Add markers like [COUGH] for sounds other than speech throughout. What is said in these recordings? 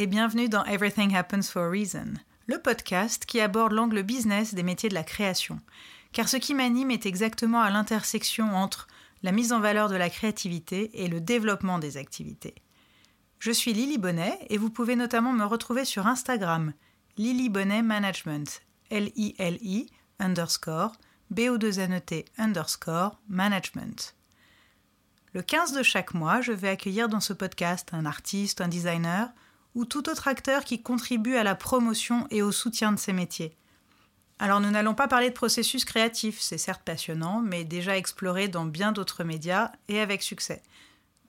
Et bienvenue dans Everything Happens for a Reason, le podcast qui aborde l'angle business des métiers de la création. Car ce qui m'anime est exactement à l'intersection entre la mise en valeur de la créativité et le développement des activités. Je suis Lily Bonnet et vous pouvez notamment me retrouver sur Instagram, Lily Bonnet Management, L-I-L-I underscore B-O-2-N-E-T underscore management. Le 15 de chaque mois, je vais accueillir dans ce podcast un artiste, un designer ou tout autre acteur qui contribue à la promotion et au soutien de ces métiers. Alors nous n'allons pas parler de processus créatif, c'est certes passionnant, mais déjà exploré dans bien d'autres médias et avec succès.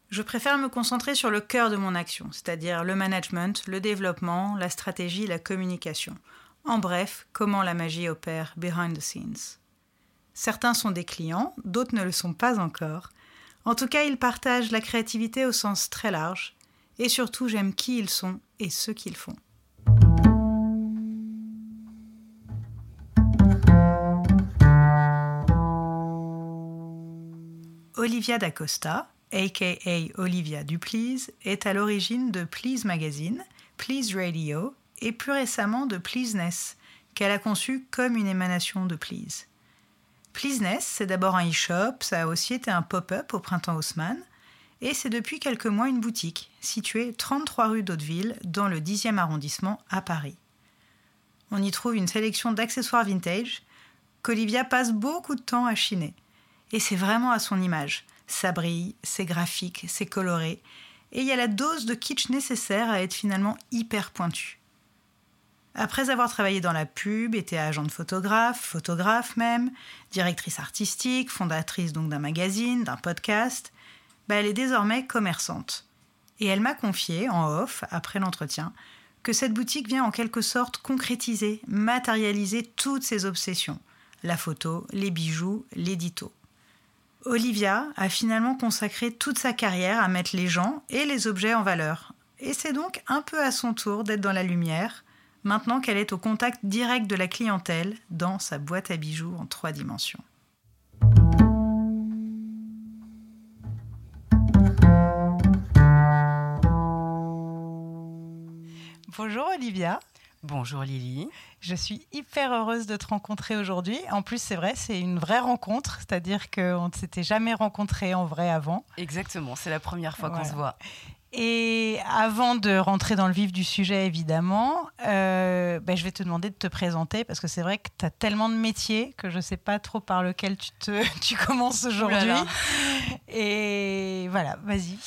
Je préfère me concentrer sur le cœur de mon action, c'est-à-dire le management, le développement, la stratégie, la communication. En bref, comment la magie opère behind the scenes. Certains sont des clients, d'autres ne le sont pas encore. En tout cas, ils partagent la créativité au sens très large, et surtout j'aime qui ils sont et ce qu'ils font. Olivia D'Acosta, aka Olivia Duplease, est à l'origine de Please Magazine, Please Radio et plus récemment de Pleaseness, qu'elle a conçu comme une émanation de Please. Pleaseness, c'est d'abord un e-shop, ça a aussi été un pop-up au printemps Haussmann, et c'est depuis quelques mois une boutique située 33 rue d'Hauteville dans le 10e arrondissement à Paris. On y trouve une sélection d'accessoires vintage qu'Olivia passe beaucoup de temps à chiner. Et c'est vraiment à son image. Ça brille, c'est graphique, c'est coloré, et il y a la dose de kitsch nécessaire à être finalement hyper pointu. Après avoir travaillé dans la pub, été agent de photographe, photographe même, directrice artistique, fondatrice donc d'un magazine, d'un podcast, bah, elle est désormais commerçante. Et elle m'a confié, en off, après l'entretien, que cette boutique vient en quelque sorte concrétiser, matérialiser toutes ses obsessions. La photo, les bijoux, l'édito. Olivia a finalement consacré toute sa carrière à mettre les gens et les objets en valeur. Et c'est donc un peu à son tour d'être dans la lumière, maintenant qu'elle est au contact direct de la clientèle dans sa boîte à bijoux en trois dimensions. Bonjour Olivia. Bonjour Lily. Je suis hyper heureuse de te rencontrer aujourd'hui. En plus, c'est vrai, c'est une vraie rencontre, c'est-à-dire qu'on ne s'était jamais rencontré en vrai avant. Exactement, c'est la première fois qu'on se voit. Et avant de rentrer dans le vif du sujet, évidemment, euh, ben, je vais te demander de te présenter parce que c'est vrai que tu as tellement de métiers que je ne sais pas trop par lequel tu, te, [LAUGHS] tu commences aujourd'hui. Et voilà, vas-y.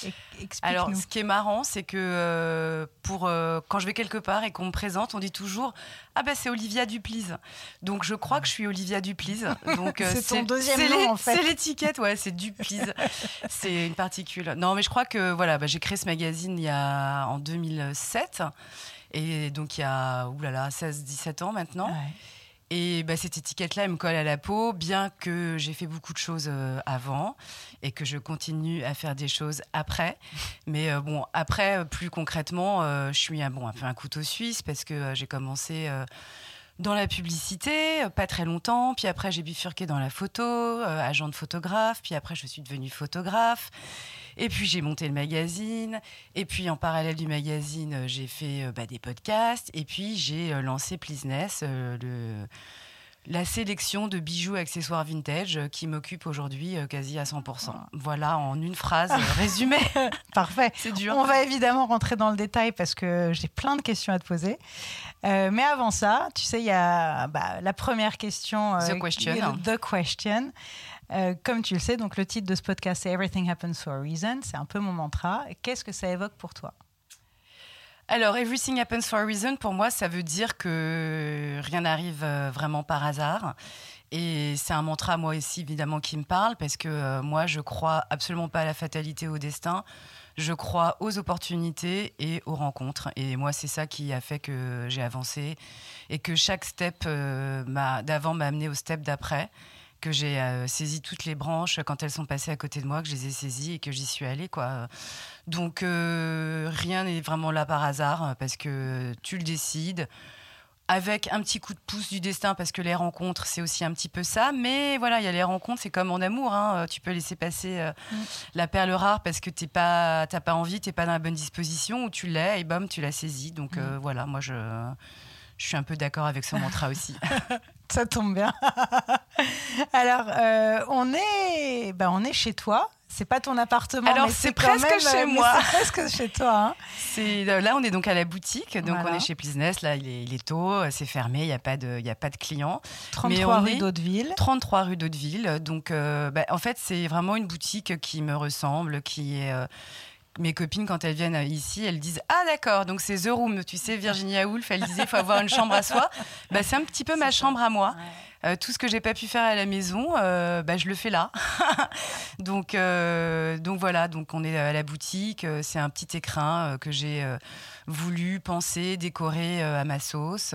Alors, ce qui est marrant, c'est que euh, pour, euh, quand je vais quelque part et qu'on me présente, on dit toujours Ah ben c'est Olivia Duplise. Donc je crois que je suis Olivia Duplise. Donc [LAUGHS] c'est ton deuxième nom en fait. C'est l'étiquette, ouais, c'est Duplise. [LAUGHS] c'est une particule. Non, mais je crois que voilà, bah, j'ai créé ce magazine il y a, en 2007. Et donc, il y a 16-17 ans maintenant. Et bah, cette étiquette-là, elle me colle à la peau, bien que j'ai fait beaucoup de choses euh, avant et que je continue à faire des choses après. Mais euh, bon, après, plus concrètement, euh, je suis un, bon, un peu un couteau suisse parce que j'ai commencé dans la publicité, pas très longtemps. Puis après, j'ai bifurqué dans la photo, agent de photographe. Puis après, je suis devenue photographe. Et puis j'ai monté le magazine. Et puis en parallèle du magazine, euh, j'ai fait euh, bah, des podcasts. Et puis j'ai euh, lancé Pleaseness, le la sélection de bijoux et accessoires vintage qui m'occupe aujourd'hui quasi à 100%. Voilà, en une phrase [LAUGHS] résumée. [LAUGHS] Parfait. [LAUGHS] C'est dur. On va évidemment rentrer dans le détail parce que j'ai plein de questions à te poser. mais avant ça, tu sais, il y a bah, la première question. the question. The question. Euh, comme tu le sais, donc le titre de ce podcast, c'est Everything Happens for a Reason. C'est un peu mon mantra. Qu'est-ce que ça évoque pour toi? Alors, Everything Happens for a Reason, pour moi, ça veut dire que rien n'arrive euh, vraiment par hasard. Et c'est un mantra, moi aussi, évidemment, qui me parle, parce que euh, moi, je crois absolument pas à la fatalité, au destin. Je crois aux opportunités et aux rencontres. Et moi, c'est ça qui a fait que j'ai avancé et que chaque step d'avant m'a amené au step d'après que j'ai euh, saisi toutes les branches quand elles sont passées à côté de moi, que je les ai saisies et que j'y suis allée. Quoi. Donc euh, rien n'est vraiment là par hasard parce que tu le décides avec un petit coup de pouce du destin parce que les rencontres, c'est aussi un petit peu ça. Mais voilà, il y a les rencontres, c'est comme en amour. Hein. Tu peux laisser passer euh, mm. la perle rare parce que tu pas, pas envie, tu n'es pas dans la bonne disposition, ou tu l'es et bam, tu l'as saisi. Donc euh, mm. voilà, moi je, je suis un peu d'accord avec ce mantra aussi. [LAUGHS] [LAUGHS] ça tombe bien. [LAUGHS] Alors, euh, on, est, ben, on est chez toi c'est pas ton appartement. Alors c'est presque chez moi. C'est presque chez toi. Hein. Euh, là on est donc à la boutique, donc on est chez Business. Là il est, il est tôt, c'est fermé, il y a pas de il y a pas de clients. 33 rue d'Hauteville. 33 rue d'Hauteville. Donc euh, bah, en fait c'est vraiment une boutique qui me ressemble, qui est euh, mes copines, quand elles viennent ici, elles disent Ah, d'accord, donc c'est The Room. Tu sais, Virginia Woolf, elle disait il faut avoir une chambre à soi. Bah, c'est un petit peu ma chambre à moi. Euh, tout ce que j'ai pas pu faire à la maison, euh, bah, je le fais là. [LAUGHS] donc, euh, donc voilà, donc on est à la boutique. C'est un petit écrin que j'ai voulu penser, décorer à ma sauce.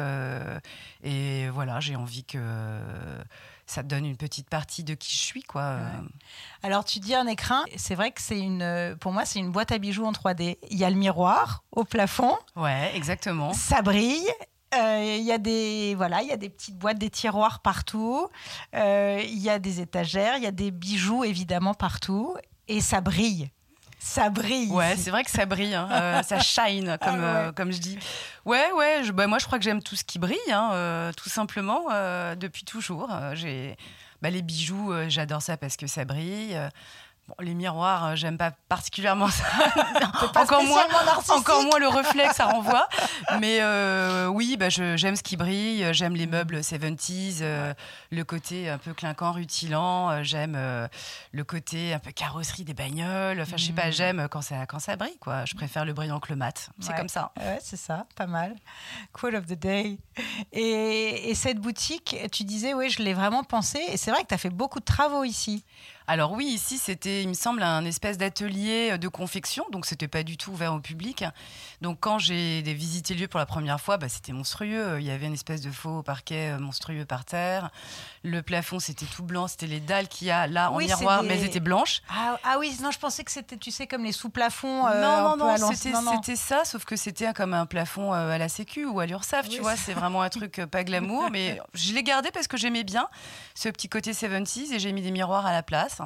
et voilà, j'ai envie que ça donne une petite partie de qui je suis, quoi. Alors, tu dis un écrin, c'est vrai que c'est une, pour moi, c'est une boîte à bijoux en 3D. Il y a le miroir au plafond. Ouais, exactement. Ça brille. Euh, il y a des voilà, il y a des petites boîtes, des tiroirs partout. Euh, il y a des étagères, il y a des bijoux évidemment partout, et ça brille. Ça brille. Ouais, c'est vrai que ça brille, hein. euh, [LAUGHS] ça shine, comme, ah comme je dis. Ouais, ouais, je, bah, moi je crois que j'aime tout ce qui brille, hein, tout simplement, depuis toujours. j'ai bah, les bijoux, j'adore ça parce que ça brille les miroirs, euh, j'aime pas particulièrement ça. [LAUGHS] encore, moins, encore moins le reflet que ça renvoie. Mais euh, oui, bah, j'aime ce qui brille, j'aime les meubles 70s, euh, le côté un peu clinquant, rutilant, j'aime le côté un peu carrosserie des bagnoles. Enfin, je sais pas, mm. j'aime quand ça, quand ça brille. Quoi. Je préfère le brillant que le mat. C'est comme ça. Ouais, c'est ça, pas mal. Cool of the day. Et, et cette boutique, tu disais, oui, je l'ai vraiment pensé. Et c'est vrai que tu as fait beaucoup de travaux ici. Alors oui, ici c'était, il me semble, un espèce d'atelier de confection, donc c'était pas du tout ouvert au public. Donc quand j'ai visité le lieu pour la première fois, bah, c'était monstrueux. Il y avait une espèce de faux parquet euh, monstrueux par terre. Le plafond c'était tout blanc, c'était les dalles qu'il y a là en miroir, mais elles étaient blanches. Ah, ah, oui, non, je pensais que c'était, tu sais, comme les sous-plafonds. Euh, non, non, non, c'était ça, sauf que c'était comme un plafond euh, à la Sécu ou à l'URSSAF, tu vois. C'est vraiment un truc pas glamour, [LAUGHS] mais je l'ai gardé parce que j'aimais bien ce petit côté 70s et j'ai mis des miroirs à la place.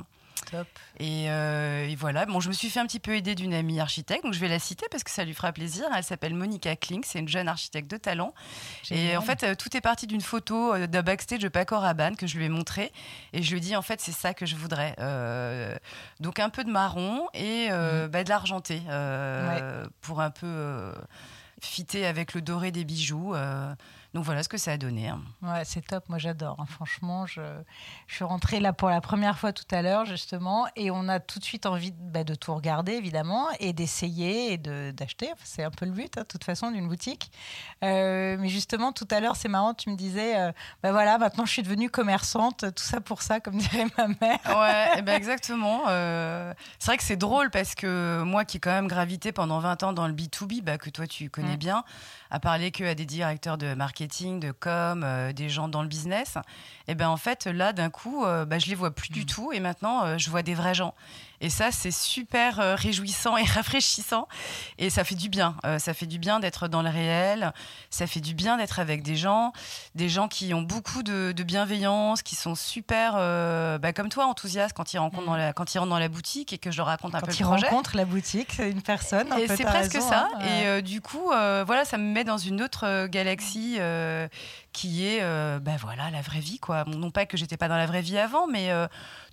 Euh, et, voilà. Bon, je me suis fait un petit peu aider d'une amie architecte, donc je vais la citer parce que ça lui fera plaisir. Elle s'appelle Monica Kling, c'est une jeune architecte de talent. Et en fait, euh, tout est parti d'une photo euh, d'un backstage de Paco Rabanne que je lui ai montré. Et je lui ai dit, en fait, c'est ça que je voudrais. donc un peu de marron et mhm. bah, de l'argenté pour un peu fitter avec le doré des bijoux. Donc voilà ce que ça a donné. Hein. Ouais, c'est top. Moi, j'adore. Hein. Franchement, je, je, suis rentrée là pour la première fois tout à l'heure, justement, et on a tout de suite envie bah, de tout regarder, évidemment, et d'essayer et d'acheter. c'est un peu le but, hein, de toute façon, d'une boutique. Euh, mais justement, tout à l'heure, c'est marrant, tu me disais, euh, bah voilà, maintenant je suis devenue commerçante, tout ça pour ça, comme [LAUGHS] dirait ma mère. Ouais, eh ben exactement. Euh, c'est vrai que c'est drôle parce que moi qui ai quand même gravité pendant 20 ans dans le B2B, bah, que toi tu connais mm. bien, à parler que à des directeurs de marketing, de com, euh, des gens dans le business, et ben en fait là d'un coup, euh, bah, je les vois plus du mm. tout et maintenant euh, je vois des vrais gens. Et ça, c'est super euh, réjouissant et [LAUGHS] rafraîchissant. Et ça fait du bien. Euh, ça fait du bien d'être dans le réel. Ça fait du bien d'être avec des gens, des gens qui ont beaucoup de, bienveillance, qui sont super, euh, bah, comme toi, enthousiastes quand ils, rencontrent dans mm. la, quand ils rentrent dans la boutique et que je leur raconte un peu le projet. Quand ils rencontrent la boutique, c'est une personne. Et c'est presque ça. Hein. Et du coup, voilà, ça me met dans une autre galaxie qui est, ben voilà, la vraie vie, quoi. Non pas que j'étais pas dans la vraie vie avant, mais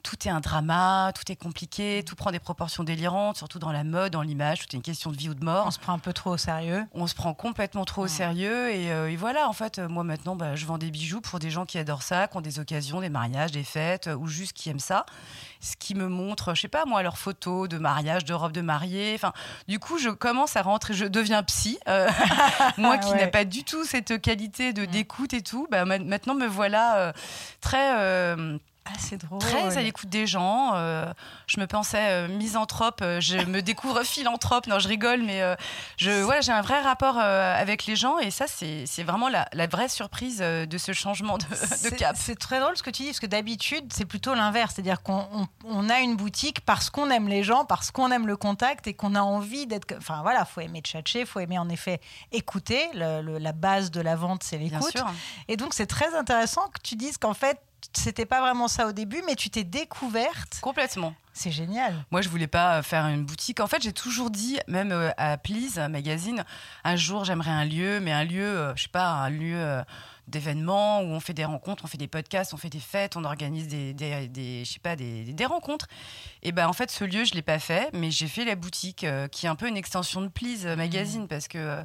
tout est un drama, tout est compliqué, tout prend des proportions délirantes, surtout dans la mode, dans l'image, tout est une question de vie ou de mort. On se prend un peu trop au sérieux. On se prend complètement trop au sérieux. Euh, et, voilà, en fait, moi maintenant, bah, je vends des bijoux pour des gens qui adorent ça, qui ont des occasions, des mariages, des fêtes, euh, ou juste qui aiment ça. Ce qui me montre, je sais pas moi, leurs photos de mariage, de robes de mariée. Enfin, du coup, je commence à rentrer, je deviens psy. Euh, [LAUGHS] moi qui n'ai pas du tout cette qualité de mm. d'écoute et tout, bah, maintenant me voilà très Ah, c'est drôle. Très à l'écoute des gens. Euh, je me pensais euh, misanthrope, euh, je me découvre [LAUGHS] philanthrope. Non, je rigole, mais je, voilà, j'ai un vrai rapport avec les gens et ça, c'est vraiment la, la, vraie surprise de ce changement de, de cap. C'est très drôle ce que tu dis, parce que d'habitude, c'est plutôt l'inverse. C'est-à-dire qu'on on, a une boutique parce qu'on aime les gens, parce qu'on aime le contact et qu'on a envie d'être. Enfin voilà, faut aimer tchatcher, faut aimer en effet écouter. la base de la vente, c'est l'écoute. Et donc, c'est très intéressant que tu dises qu'en fait, c'était pas vraiment ça au début, mais tu t'es découverte. Complètement. C'est génial. Moi, je voulais pas faire une boutique. En fait, j'ai toujours dit, même euh, à Please Magazine, un jour, j'aimerais un lieu, mais un lieu, euh, je sais pas, un lieu euh, d'événements où on fait des rencontres, on fait des podcasts, on fait des fêtes, on organise des, des, je sais pas, des, des, rencontres. Et ben en fait, ce lieu, je l'ai pas fait, mais j'ai fait la boutique qui est un peu une extension de Please Magazine mmh. parce que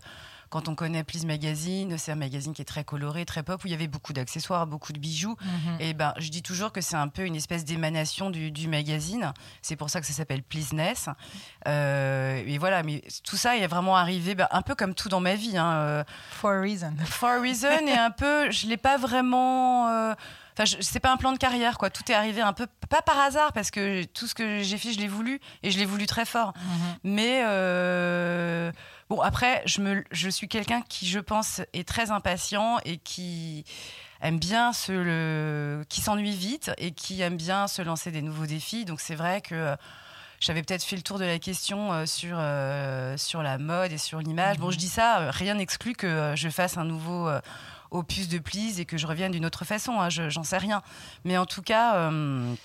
quand on connaît Please Magazine, c'est un magazine qui est très coloré, très pop, où il y avait beaucoup d'accessoires, beaucoup de bijoux. Mhm. Et ben, je dis toujours que c'est un peu une espèce d'émanation du, magazine. C'est pour ça que ça s'appelle Pleaseness. Euh, et voilà, mais tout ça est vraiment arrivé, ben, un peu comme tout dans ma vie. Hein, euh, For a reason. [LAUGHS] For a reason, et un peu, je l'ai pas vraiment. Euh, Enfin, c'est pas un plan de carrière, quoi. Tout est arrivé un peu, pas par hasard, parce que tout ce que j'ai fait, je l'ai voulu, et je l'ai voulu très fort. Mhm. Mais euh, bon, après, je, me, je suis quelqu'un qui, je pense, est très impatient et qui aime bien se le, qui s'ennuie vite et qui aime bien se lancer des nouveaux défis. Donc c'est vrai que j'avais peut-être fait le tour de la question euh, sur, euh, sur la mode et sur l'image. Bon, je dis ça, rien n'exclut que je fasse un nouveau opus de Please et que je revienne d'une autre façon. Hein, j'en sais rien. Mais en tout cas. Euh,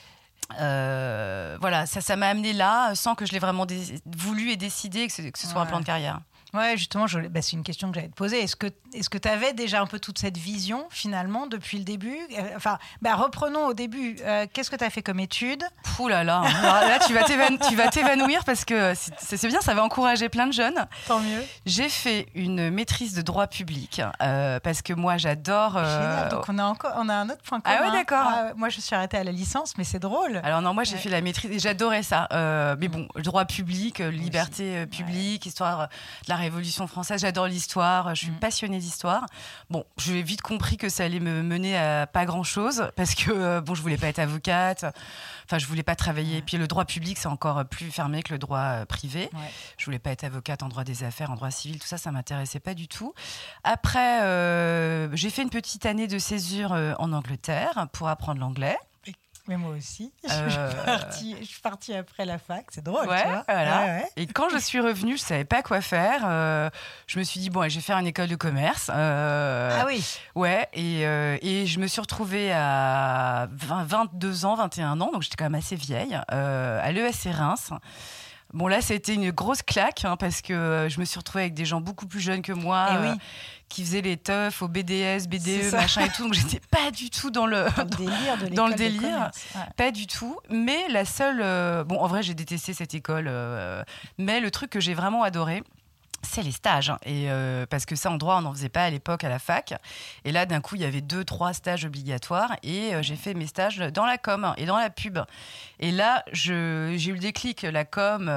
euh, voilà, ça, ça m'a amené là sans que je l'ai vraiment voulu et décidé que ce, soit un plan de carrière. Ouais, justement, bah, c'est une question que j'allais te poser. Est-ce que est-ce que tu avais déjà un peu toute cette vision finalement depuis le début? Euh, Enfin, bah, reprenons au début. Euh, qu'est-ce que tu as fait comme étude? Ouh là là, [LAUGHS] là tu vas t'évanouir parce que c'est bien, ça va encourager plein de jeunes. Tant mieux. J'ai fait une maîtrise de droit public euh, parce que moi j'adore. Donc on a encore, on a un autre point commun. Ah ouais, d'accord. Ah, moi je suis arrêtée à la licence, mais c'est drôle. Alors non, moi j'ai fait la maîtrise et j'adorais ça. mais bon, droit public, liberté publique, histoire de la Révolution française. J'adore l'histoire. Je suis mm. passionnée d'histoire. Bon, j'ai vite compris que ça allait me mener à pas grand chose parce que euh, bon, je voulais pas être avocate. Enfin, je voulais pas travailler. Puis le droit public, c'est encore plus fermé que le droit euh, privé. Je voulais pas être avocate en droit des affaires, en droit civil. Tout ça, ça m'intéressait pas du tout. Après, euh, j'ai fait une petite année de césure en Angleterre pour apprendre l'anglais. Mais moi aussi. [LAUGHS] Je, suis euh, partie, je, suis partie, après la fac. C'est drôle. Ouais, tu vois voilà. Et quand je suis revenue, je savais pas quoi faire. Euh, je me suis dit, bon, je vais faire une école de commerce. Euh, ah oui. Ouais. Et, et, je me suis retrouvée à 22 ans, 21 ans. Donc j'étais quand même assez vieille. à l'ESC Reims. Bon, là, c'était une grosse claque hein, parce que je me suis retrouvée avec des gens beaucoup plus jeunes que moi. Eh oui qui faisait les teufs au BDS, BDE, machin et tout. Donc j'étais pas du tout dans le, délire, dans le délire. Pas du tout. Mais la seule. Euh, bon, en vrai, j'ai détesté cette école. Euh, mais le truc que j'ai vraiment adoré, c'est les stages. Hein. Et euh, parce que ça, en droit, on n'en faisait pas à l'époque à la fac. Et là, d'un coup, il y avait deux, trois stages obligatoires. Et j'ai fait mes stages dans la com et dans la pub. Et là, j'ai eu le déclic. La com,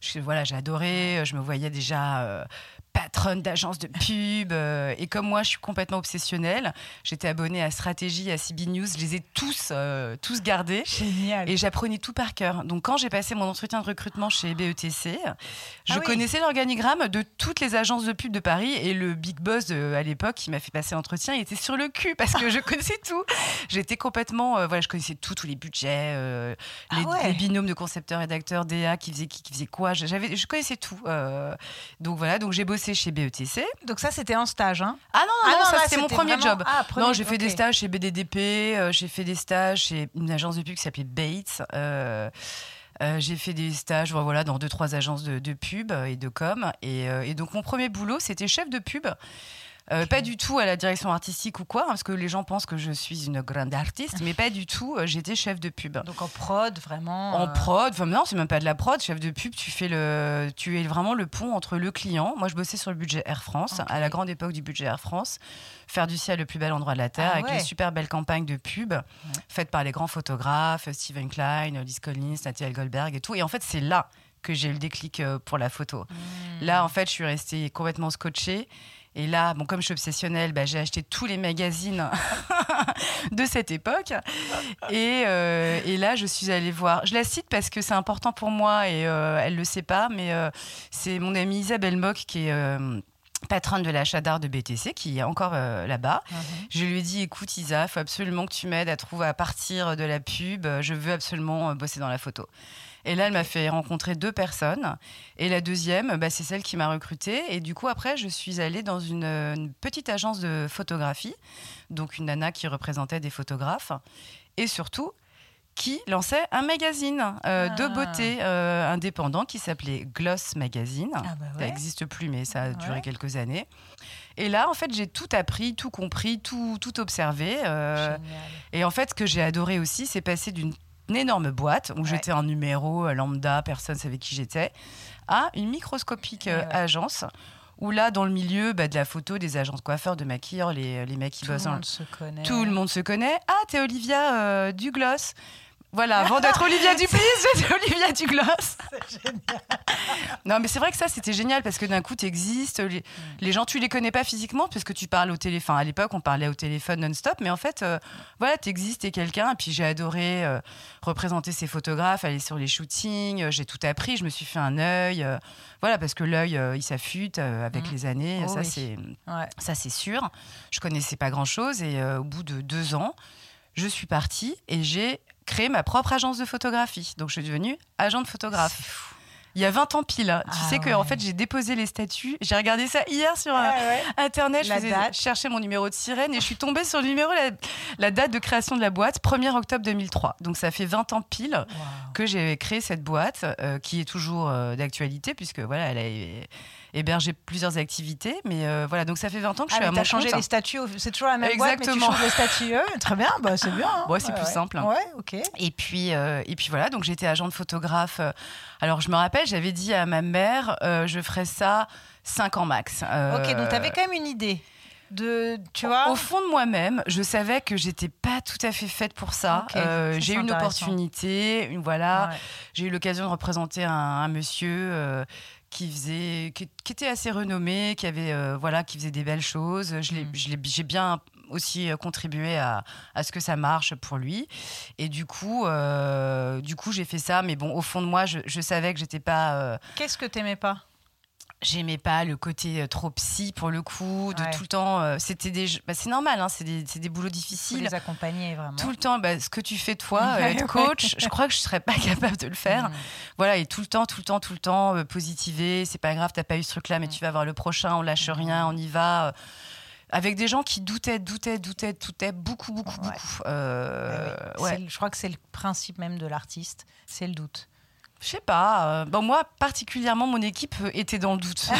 je, voilà, j'ai adoré. Je me voyais déjà patronne d'agence de pub. Euh, et comme moi, je suis complètement obsessionnelle, j'étais abonnée à Stratégie, à CB News. Je les ai tous, euh, tous gardés. Génial. Et j'apprenais tout par cœur. Donc, quand j'ai passé mon entretien de recrutement chez BETC, je ah connaissais l'organigramme de toutes les agences de pub de Paris. Et le big boss à l'époque qui m'a fait passer l'entretien, il était sur le cul parce que je [LAUGHS] connaissais tout. J'étais complètement. Euh, voilà, je connaissais tout, tous les budgets, ah les, binômes de concepteurs-rédacteurs, DA qui faisaient, qui, qui faisait quoi. J'avais, je connaissais tout. donc, voilà, donc j'ai bossé chez BETC. Donc ça, c'était un stage, hein Ah non, non, ah ça c'était mon premier job. Ah, non, j'ai fait des stages chez BDDP, euh, j'ai fait des stages chez une agence de pub qui s'appelait Bates. Euh, euh, j'ai fait des stages voilà, dans deux, trois agences de, pub et de com. Et, et donc, mon premier boulot, c'était chef de pub. Euh, pas du tout à la direction artistique ou quoi, hein, parce que les gens pensent que je suis une grande artiste, mais pas du tout. Euh, j'étais chef de pub. Donc en prod, vraiment. En euh, prod, enfin non, c'est même pas de la prod. Chef de pub, tu fais le, tu es vraiment le pont entre le client. Moi, je bossais sur le budget Air France à la grande époque du budget Air France. Faire du ciel le plus bel endroit de la terre, ah avec les super belles campagnes de pub faites par les grands photographes, Steven Klein, Liz Collins, Nathalie Goldberg et tout. Et en fait, c'est là que j'ai eu le déclic pour la photo. Hmm. Là, en fait, je suis restée complètement scotchée. Et là, bon, comme je suis obsessionnelle, bah, j'ai acheté tous les magazines [LAUGHS] de cette époque. Et, euh, et, là, je suis allée voir. Je la cite parce que c'est important pour moi et euh, elle le sait pas, mais euh, c'est mon amie Isabelle Mock qui est patronne de l'achat d'art de BTC, qui est encore là-bas. Mhm. Je lui ai dit, écoute Isa, il faut absolument que tu m'aides à trouver à partir de la pub. Je veux absolument bosser dans la photo. Et là, elle m'a fait rencontrer deux personnes. Et la deuxième, bah, c'est celle qui m'a recrutée. Et du coup, après, je suis allée dans une, petite agence de photographie, donc une nana qui représentait des photographes. Et surtout, qui lançait un magazine euh, de ah. beauté euh, indépendant qui s'appelait Gloss Magazine. Ah bah ça n'existe plus, mais ça a duré quelques années. Et là, en fait, j'ai tout appris, tout compris, tout, tout observé. Euh, et en fait, ce que j'ai adoré aussi, c'est passer d'une énorme boîte où j'étais un numéro euh, lambda, personne ne savait qui j'étais, à une microscopique euh, agence où là, dans le milieu bah, de la photo, des agences coiffeurs, de maquilleurs, les, les mecs qui Tout le monde se connaît. Tout le monde se connaît. Ah, t'es Olivia euh, Dugloss. Voilà, avant d'être [LAUGHS] Olivia Duplis, j'étais Olivia Dugloss. [LAUGHS] C'est génial. non, mais c'est vrai que ça, c'était génial parce que d'un coup, tu existes. Les, les, gens, tu les connais pas physiquement parce que tu parles au téléphone. À l'époque, on parlait au téléphone non-stop, mais en fait, euh, voilà, tu existes, t'es quelqu'un. Et puis, j'ai adoré euh, représenter ces photographes, aller sur les shootings. Euh, j'ai tout appris, je me suis fait un œil. voilà, parce que l'œil, il s'affûte avec mm. les années. Oh ça, c'est ça, c'est sûr. Je connaissais pas grand-chose et au bout de deux ans, je suis partie et j'ai créé ma propre agence de photographie. Donc, je suis devenue agent de photographe. Il y a 20 ans pile. Hein. tu ah sais que en fait, j'ai déposé les statuts. J'ai regardé ça hier sur euh, Internet. Je, cherchais mon numéro de sirène et je suis tombée sur le numéro, la, date de création de la boîte, 1er octobre 2003. Donc ça fait 20 ans pile que j'ai créé cette boîte euh, qui est toujours euh, d'actualité puisque voilà, elle a hébergé plusieurs activités. Mais euh, voilà, donc ça fait 20 ans que je ah, suis à mon changé les statuts, c'est toujours la même Exactement. boîte, mais tu changes les statuts. Très bien, bah, c'est bien. Hein. [LAUGHS] Ouais, c'est plus simple. Ouais, ok. Et puis, euh, et puis voilà, donc j'étais agent de photographe. Alors je me rappelle, j'avais dit à ma mère, euh, je ferais ça 5 ans max. ok, donc tu avais quand même une idée. De, tu vois au fond de moi-même, je savais que j'étais pas tout à fait faite pour ça. j'ai eu une opportunité, une, voilà. J'ai eu l'occasion de représenter un, un monsieur qui faisait, qui, était assez renommé, qui avait, euh, voilà, qui faisait des belles choses. Je l'ai, mm. j'ai bien aussi euh, contribué à, à, ce que ça marche pour lui. Et du coup, euh, du coup, j'ai fait ça. Mais bon, au fond de moi, je, je savais que j'étais pas. Qu'est-ce que t'aimais pas? J'aimais pas le côté trop psy pour le coup, de tout le temps. c'était des, bah, c'est normal, hein, c'est des, des, boulots difficiles. Faut les accompagner vraiment. Tout le temps, bah, ce que tu fais toi, [LAUGHS] être coach, je crois que je serais pas [LAUGHS] capable de le faire. Mm. Voilà, et tout le temps, tout le temps, tout le temps, euh, positiver. C'est pas grave, t'as pas eu ce truc-là, mais mm. tu vas avoir le prochain. On lâche mm. rien, on y va. Euh, avec des gens qui doutaient, doutaient, doutaient, doutaient beaucoup, beaucoup, beaucoup. Euh, ouais. Je crois que c'est le principe même de l'artiste, c'est le doute. Je sais pas. Euh, bon, moi, particulièrement, mon équipe euh, était dans le doute.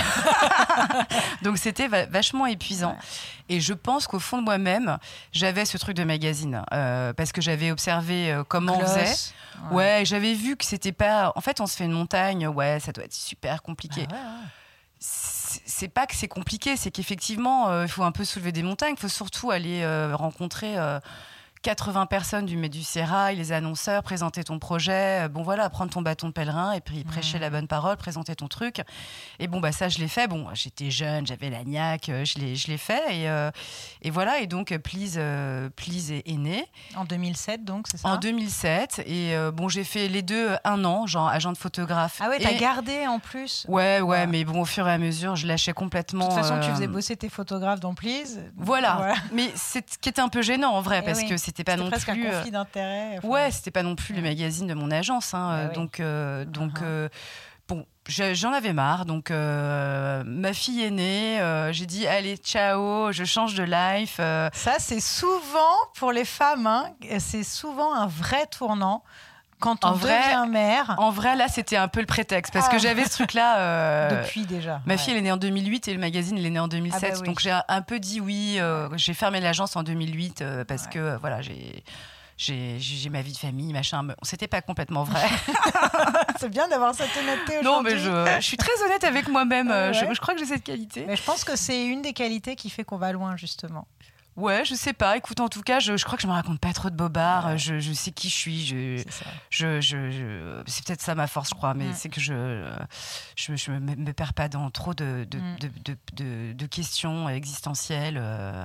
[LAUGHS] Donc, c'était vachement épuisant. Et je pense qu'au fond de moi-même, j'avais ce truc de magazine. Euh, parce que j'avais observé comment on faisait. Ouais, j'avais vu que c'était pas. En fait, on se fait une montagne. Ouais, ça doit être super compliqué. Ah c'est pas que c'est compliqué, c'est qu'effectivement, il faut un peu soulever des montagnes. Il faut surtout aller rencontrer 80 personnes du Méducérail, les annonceurs, présenter ton projet, euh, bon voilà, prendre ton bâton de pèlerin et puis prêcher la bonne parole, présenter ton truc. Et bon, bah ça, je l'ai fait. Bon, j'étais jeune, j'avais la niaque, euh, je l'ai, je l'ai fait. Et, euh, et voilà, et donc Please, Please est, né. En 2007, donc, c'est ça? En 2007. Et bon, j'ai fait les deux un an, genre agent de photographe. Ah ouais, t'as gardé en plus? Ouais, ouais, mais bon, au fur et à mesure, je lâchais complètement. De toute façon, tu faisais bosser tes photographes dans Please. Voilà. Mais c'est ce qui était un peu gênant en vrai, eh parce que c'était pas non presque plus. un conflit d'intérêt. Ouais, c'était pas non plus le magazine de mon agence. Hein, bah donc, euh, donc uh-huh. euh, bon, j'en avais marre. Donc, euh, ma fille est née. J'ai dit, allez, ciao, je change de life. Ça, c'est souvent pour les femmes, hein, c'est souvent un vrai tournant quand on en vrai, devient mère. En vrai, là, c'était un peu le prétexte parce que ah. j'avais ce truc-là. Euh, [LAUGHS] Depuis déjà. Ma fille, elle est née en 2008 et le magazine, il est né en 2007. Ah bah donc j'ai un peu dit oui. Euh, j'ai fermé l'agence en 2008 euh, parce que voilà, j'ai. J'ai ma vie de famille, machin. C'était pas complètement vrai. [LAUGHS] c'est bien d'avoir cette honnêteté aujourd'hui. Non, mais je, je, suis très honnête avec moi-même. Je, je, crois que j'ai cette qualité. Mais je pense que c'est une des qualités qui fait qu'on va loin, justement. Ouais, je sais pas. Écoute, en tout cas, je, crois que je me raconte pas trop de bobards. Je, sais qui je suis. Je, je, c'est peut-être ça ma force, je crois. Mais c'est que je, je, me, me perds pas dans trop de, de, Mm. de, de- questions existentielles. euh.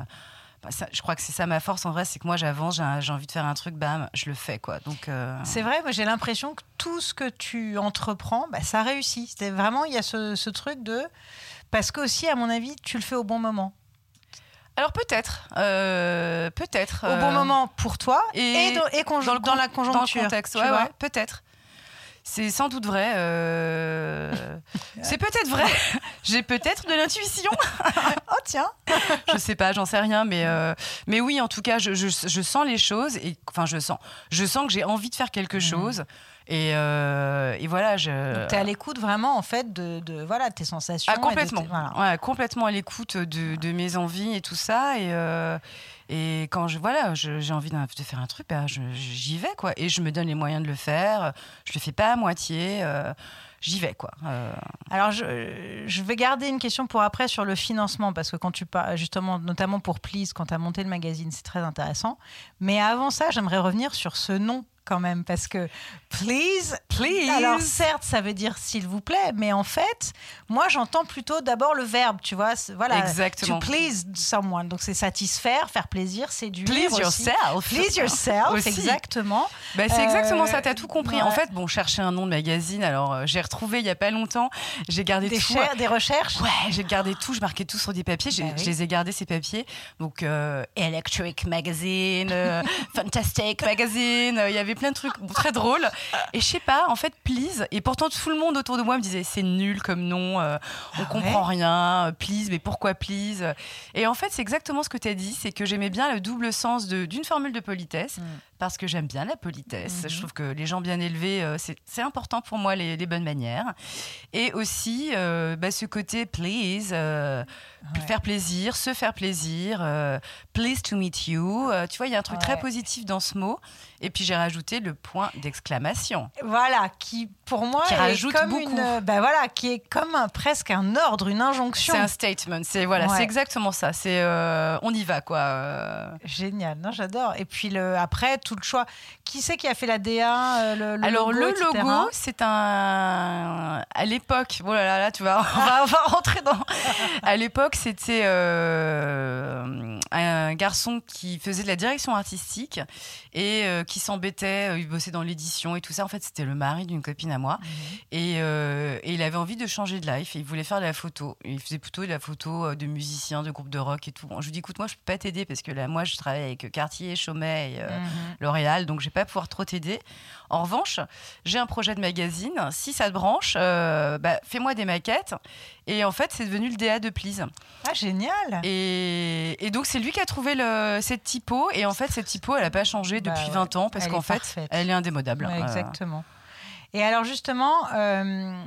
Bah, ça- je crois que c'est ça ma force en vrai, c'est que moi j'avance, j'ai envie de faire un truc, bam, je le fais quoi. Donc euh, C'est vrai, moi j'ai l'impression que tout ce que tu entreprends, bah, ça réussit. C'est vraiment, il y a ce, ce truc de. Parce que aussi, à mon avis, tu le fais au bon moment. Alors peut-être, euh, peut-être. Au euh, bon moment pour toi et, et dans, et dans le dans la dans le conjoncture. contexte, ouais, ouais, peut-être. C'est sans doute vrai. euh, [LAUGHS] C'est peut-être vrai. [LAUGHS] J'ai peut-être de l'intuition. [LAUGHS] Oh tiens je sais pas, j'en sais rien, mais euh, mais oui, en tout cas, je, je, je sens les choses et enfin je sens, je sens que j'ai envie de faire quelque chose et, euh, et voilà, je. Tu es à l'écoute vraiment en fait de, de voilà, tes sensations. Ah, complètement, tes- voilà. ouais, complètement à l'écoute de, de mes envies et tout ça et euh, et quand je voilà, j'ai envie de faire un truc, bah, j'y vais quoi et je me donne les moyens de le faire. Je le fais pas à moitié. euh, J'y vais quoi. Euh, Alors, je, je vais garder une question pour après sur le financement, parce que quand tu parles, justement, notamment pour Please, quand tu as monté le magazine, c'est très intéressant. Mais avant ça, j'aimerais revenir sur ce nom quand même, parce que Please, Please. Alors, certes, ça veut dire s'il vous plaît, mais en fait, moi, j'entends plutôt d'abord le verbe, tu vois. Voilà. Exactement. To please someone. Donc, c'est satisfaire, faire plaisir, séduire. Please aussi. yourself. Please yourself, Aussi. exactement. Bah, c'est Euh, exactement ça, t'as tout compris. ouais. En fait, bon, chercher un nom de magazine, alors euh, j'ai retrouvé il y a pas longtemps, j'ai gardé Des, tout. cher- des recherches? Ouais, j'ai gardé tout, je marquais tout sur des papiers, Bah oui. je les ai gardés ces papiers. Donc euh, Electric Magazine, euh, [LAUGHS] Fantastic Magazine, euh, il y avait plein de trucs très drôles. Et je sais pas, en fait, Please, et pourtant tout le monde autour de moi me disait c'est nul comme nom, euh, on Ah comprend rien, Please, mais pourquoi Please? Et en fait, c'est exactement ce que tu as dit, c'est que j'aimais bien le double sens d'une formule de politesse, Mm. Parce que j'aime bien la politesse. Mhm. Je trouve que les gens bien élevés, euh, c'est important pour moi, les, les bonnes manières. Et aussi, euh, bah, ce côté please, euh, Ouais. faire plaisir, se faire plaisir, euh, please to meet you. Tu vois, il y a un truc Ouais. très positif dans ce mot. Et puis j'ai rajouté le point d'exclamation. Voilà, qui pour moi Qui est rajoute comme beaucoup. une, bah voilà, qui est comme un- presque un ordre, une injonction. C'est un statement. C'est voilà, Ouais. c'est exactement ça. C'est on y va quoi. Génial, non, j'adore. Et puis le, après, tout le choix. Qui c'est qui a fait la DA euh, le, le Alors logo, le logo, c'est un à l'époque. Bon là là, là, tu vas, [LAUGHS] on va, on va rentrer dans. À l'époque, c'était euh, un garçon qui faisait de la direction artistique et euh, qui s'embêtait. euh, Il bossait dans l'édition et tout ça. En fait, c'était le mari d'une copine à moi. Mhm. Et, euh, et il avait envie de changer de life. Et il voulait faire de la photo. Il faisait plutôt de la photo de musiciens, de groupes de rock et tout. Bon, je lui dis, écoute, moi, je peux pas t'aider parce que là, moi, je travaille avec Cartier, Chaumet et, euh, Mhm. L'Oréal, donc je vais pas pouvoir trop t'aider. En revanche, j'ai un projet de magazine. Si ça te branche, bah, fais-moi des maquettes. Et en fait, c'est devenu le DA de Please. Ah, génial. Et, et donc, c'est lui qui a trouvé le, cette typo. Et en fait, cette typo, elle n'a pas changé Bah depuis ouais. 20 ans parce qu'en fait, parfaite. elle est indémodable. Ouais, exactement. Et alors justement, euh,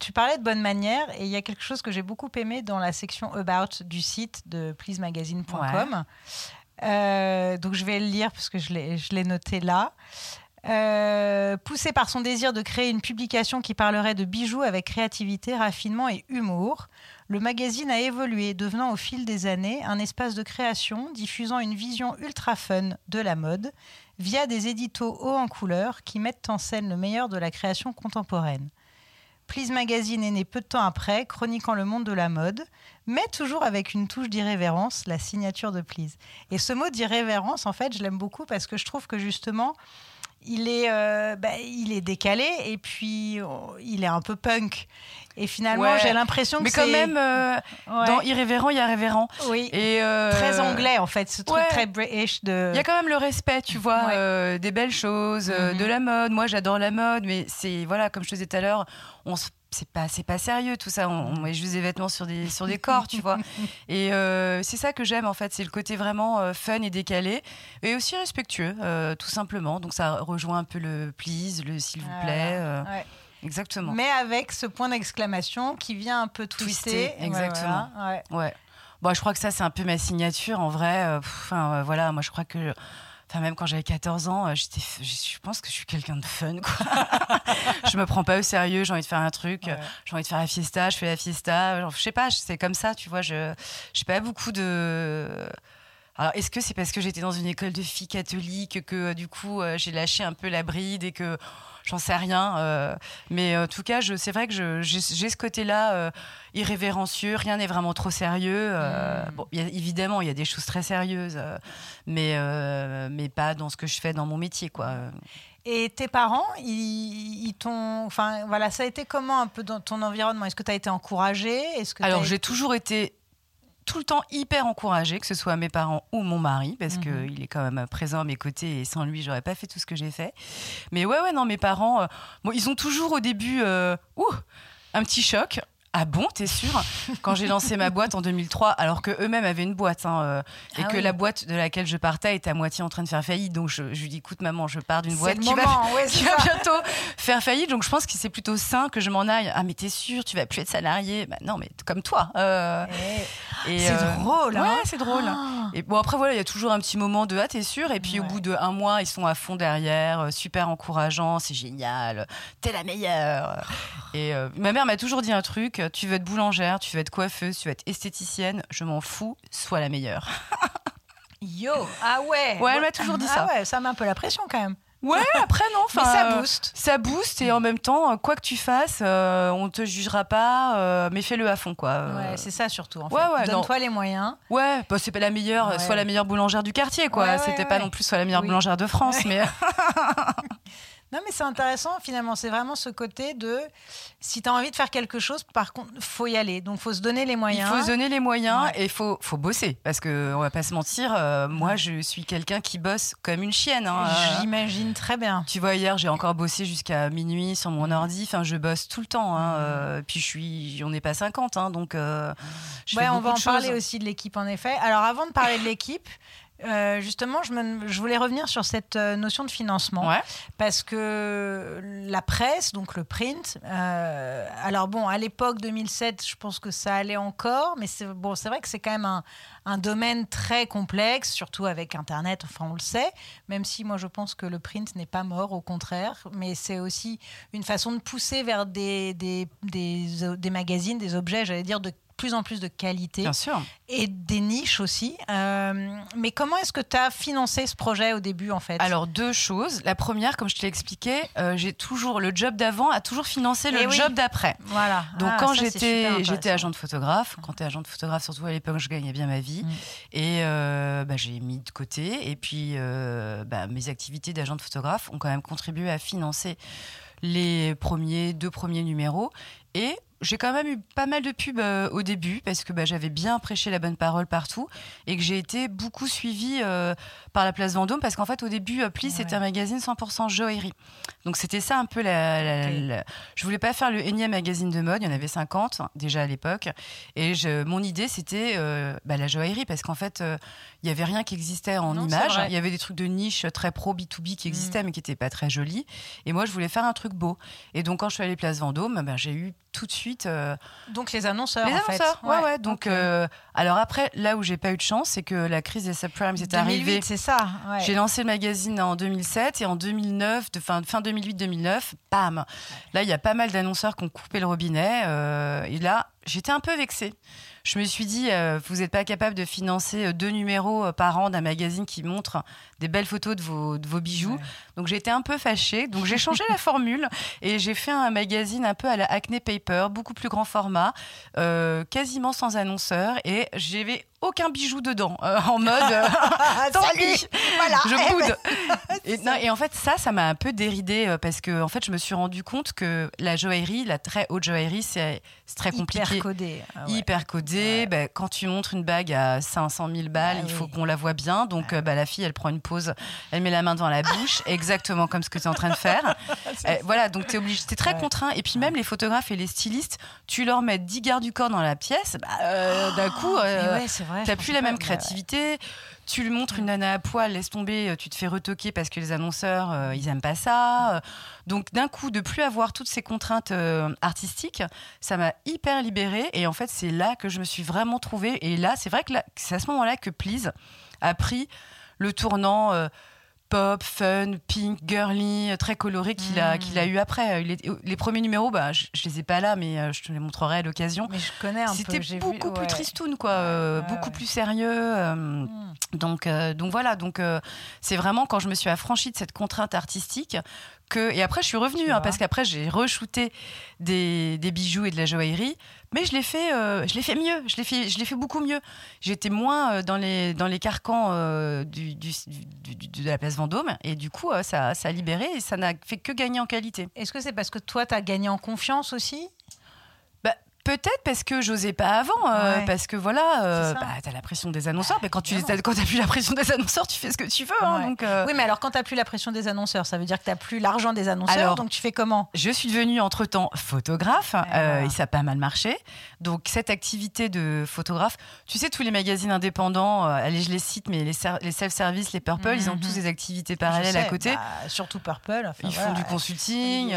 tu parlais de bonne manière et il y a quelque chose que j'ai beaucoup aimé dans la section About du site de pleasemagazine.com. Euh, donc je vais le lire parce que je l'ai noté là. Euh, poussé par son désir de créer une publication qui parlerait de bijoux avec créativité, raffinement et humour, le magazine a évolué, devenant au fil des années un espace de création diffusant une vision ultra fun de la mode via des éditos hauts en couleur qui mettent en scène le meilleur de la création contemporaine. Please Magazine est né peu de temps après, chroniquant le monde de la mode, mais toujours avec une touche d'irrévérence, la signature de Please. Et ce mot d'irrévérence, en fait, je l'aime beaucoup parce que je trouve que justement, il est, euh, bah, il est décalé et puis oh, il est un peu punk. Et finalement, Ouais. j'ai l'impression que Mais c'est... quand même, euh, Ouais. dans Irrévérent, il y a Révérend. oui, Et, euh, très anglais en fait, ce truc ouais. très british de... Il y a quand même le respect, tu vois, des belles choses, euh, Mhm. de la mode. Moi, j'adore la mode, mais c'est voilà, comme je te disais tout à l'heure, on se- c'est pas c'est pas sérieux tout ça. On, on met juste des vêtements sur des sur des [LAUGHS] corps, tu vois. Et euh, c'est ça que j'aime en fait, c'est le côté vraiment euh, fun et décalé, et aussi respectueux, euh, tout simplement. Donc ça rejoint un peu le please, le s'il vous Voilà. plaît, Ouais. exactement. Mais avec ce point d'exclamation qui vient un peu twister. Twister, exactement. Ouais, voilà, ouais. Ouais. Bon, je crois que ça, c'est un peu ma signature en vrai. Enfin, voilà, moi, je crois que. Enfin, même quand j'avais 14 ans, euh, j'étais, je je pense que je suis quelqu'un de fun, quoi. [LAUGHS] je me prends pas au sérieux, j'ai envie de faire un truc, euh, Ouais. j'ai envie de faire la fiesta, je fais la fiesta. Genre, je sais pas, c'est comme ça, tu vois. Je, j'ai pas beaucoup de. Alors, est-ce que c'est parce que j'étais dans une école de filles catholiques que du coup j'ai lâché un peu la bride et que j'en sais rien. mais en tout cas, c'est vrai que j'ai ce côté-là irrévérencieux, rien n'est vraiment trop sérieux. Mm. Bon, évidemment, il y a des choses très sérieuses, mais, mais pas dans ce que je fais dans mon métier. quoi. Et tes parents, ils, t'ont. Enfin, voilà, ça a été comment un peu dans ton environnement? Est-ce que tu as été encouragée? Est-ce que Alors, j'ai toujours été tout le temps hyper encouragée, que ce soit mes parents ou mon mari, parce que mhm. qu'il est quand même présent à mes côtés et sans lui, j'aurais pas fait tout ce que j'ai fait. Mais ouais, ouais, non, mes parents, euh, bon, ils ont toujours au début, euh, ouh, un petit choc. Ah bon, t'es sûr? Quand j'ai lancé ma boîte en 2003, alors que eux-mêmes avaient une boîte, hein, euh, et ah que la boîte de laquelle je partais était à moitié en train de faire faillite, donc je, lui dis écoute maman, je pars d'une boîte qui, va, [LAUGHS] bientôt faire faillite, donc je pense que c'est plutôt sain que je m'en aille. Ah mais t'es sûr, tu vas plus être salarié? Bah, Non mais comme toi. Euh, eh, c'est euh, drôle. Hein ouais, c'est drôle. Ah. Et bon après voilà, il y a toujours un petit moment de ah t'es sûr, et puis au bout de un mois ils sont à fond derrière, super encourageants, c'est génial, t'es la meilleure. Et ma mère m'a toujours dit un truc tu veux être boulangère, tu veux être coiffeuse, tu veux être esthéticienne, je m'en fous, sois la meilleure. [LAUGHS] Yo, ah ouais. Ouais, elle m'a toujours dit ah ça. ouais, ça met un peu la pression quand même. Ouais, [LAUGHS] après non, mais ça booste. ça booste et en même temps, quoi que tu fasses, euh, on te jugera pas, euh, mais fais-le à fond quoi. Ouais, c'est ça surtout. En fait. Donne-toi les moyens. Ouais, bah, c'est pas la meilleure, soit la meilleure boulangère du quartier quoi. C'était pas non plus soit la meilleure boulangère de France, mais. [LAUGHS] Non, mais c'est intéressant finalement. C'est vraiment ce côté de si tu as envie de faire quelque chose, par contre, faut y aller. Donc, faut se donner les moyens. Il faut se donner les moyens et il faut, faut bosser. Parce qu'on va pas se mentir, euh, moi, je suis quelqu'un qui bosse comme une chienne. Hein. J'imagine très bien. Tu vois, hier, j'ai encore bossé jusqu'à minuit sur mon ordi. Enfin, je bosse tout le temps. Hein. Euh, puis, je suis, on n'est pas 50. Hein, donc, euh, ouais, on va en parler aussi de l'équipe, en effet. Alors, avant de parler de l'équipe, euh, justement, je, je, voulais revenir sur cette euh, notion de financement. Parce que la presse, donc le print, euh, alors bon, à l'époque 2007, je pense que ça allait encore, mais c'est bon, vrai que c'est quand même un, un, domaine très complexe, surtout avec Internet, enfin on le sait, même si moi je pense que le print n'est pas mort, au contraire, mais c'est aussi une façon de pousser vers des, des, des, des magazines, des objets, j'allais dire, de plus en plus de qualité. Bien sûr. Et des niches aussi. Euh, mais comment est-ce que tu as financé ce projet au début, en fait? Alors, deux choses. La première, comme je te l'ai expliqué, euh, j'ai toujours, le job d'avant a toujours financé le eh job d'après. Voilà. Donc, ah, quand j'étais, j'étais agent de photographe, quand tu es agent de photographe, surtout à l'époque, je gagnais bien ma vie. Mm. Et euh, bah, j'ai mis de côté. Et puis, bah, mes activités d'agent de photographe ont quand même contribué à financer les premiers, deux premiers numéros. Et j'ai quand même eu pas mal de pubs euh, au début parce que bah, j'avais bien prêché la bonne parole partout et que j'ai été beaucoup suivie euh, par la place Vendôme parce qu'en fait au début euh, Pli c'était un magazine 100% joaillerie. Donc c'était ça un peu la, je voulais pas faire le énième magazine de mode il y en avait 50 déjà à l'époque et je, mon idée c'était bah, la joaillerie parce qu'en fait il y avait rien qui existait en images il y avait des trucs de niche très pro B2B qui mm. existaient mais qui étaient pas très jolis et moi je voulais faire un truc beau. Et donc quand je suis allée place Vendôme bah, j'ai eu tout de suite. Euh, donc les annonceurs, les en annonceurs, ouais, ouais. Donc euh, alors après, là où j'ai pas eu de chance, c'est que la crise des subprimes est arrivée. C'est ça. J'ai lancé le magazine en 2007 et en 2009, de fin, fin 2008-2009, bam. Là, il y a pas mal d'annonceurs qui ont coupé le robinet euh, et là, j'étais un peu vexée je me suis dit, vous n'êtes pas capable de financer deux numéros par an d'un magazine qui montre des belles photos de vos, de vos bijoux. Donc j'ai été un peu fâchée. Donc j'ai changé la formule et j'ai fait un magazine un peu à la Acne Paper, beaucoup plus grand format, quasiment sans annonceur. Et j'avais aucun bijou dedans, euh, en mode euh, [LAUGHS] tant pis, voilà, je [LAUGHS] boude. Et, et, en fait, ça, ça m'a un peu déridé euh, parce que en fait, je me suis rendu compte que la joaillerie, la très haute joaillerie, c'est très compliqué. Hyper codé. Ah Hyper codé. Ben, quand tu montres une bague à 500 000 balles, ah il faut qu'on la voit bien. Donc, bah, la fille, elle prend une elle met la main devant la bouche, [LAUGHS] exactement comme ce que tu es en train de faire. [LAUGHS] voilà, donc tu es obligé, c'est très contraint. Et puis même les photographes et les stylistes, tu leur mets 10 gardes du corps dans la pièce, bah, d'un coup, [GASPS] ouais, tu n'as plus la même créativité. Tu lui montres une nana à poil, laisse tomber, euh, tu te fais retoquer parce que les annonceurs, euh, ils aiment pas ça. Euh, donc d'un coup, de plus avoir toutes ces contraintes artistiques, ça m'a hyper libérée. Et en fait, c'est là que je me suis vraiment trouvée. Et là, c'est vrai que c'est à ce moment-là que Please a pris le tournant pop, fun, pink, girly, très coloré qu'il a, qu'il a eu après. Les, premiers numéros, bah, je, je, les ai pas là, mais je te les montrerai à l'occasion. Mais je connais un peu. C'était beaucoup plus tristoun, quoi, beaucoup plus sérieux. Mm. Donc, donc voilà, donc c'est vraiment quand je me suis affranchie de cette contrainte artistique que et après je suis revenue hein, parce qu'après j'ai re-shooté des, des, bijoux et de la joaillerie mais je l'ai fait euh, je l'ai fait mieux je l'ai fait je l'ai fait beaucoup mieux. J'étais moins euh, dans les dans les carcans euh, du, du, de la place Vendôme et du coup ça, ça a libéré et ça n'a fait que gagner en qualité. Est-ce que c'est parce que toi tu as gagné en confiance aussi? Peut-être parce que j'osais pas avant, euh, parce que voilà, euh, bah, t'as la pression des annonceurs, mais quand tu as, quand plus la pression des annonceurs, tu fais ce que tu veux. Hein, donc, euh. Oui, mais alors quand t'as plus la pression des annonceurs, ça veut dire que t'as plus l'argent des annonceurs, donc tu fais comment? Je suis devenue entre temps photographe, et ça a pas mal marché. Donc cette activité de photographe, tu sais, tous les magazines indépendants, allez, je les cite, mais les, les self-service, les Purple, ils ont tous des activités parallèles à côté. Bah, surtout Purple. ils font du consulting.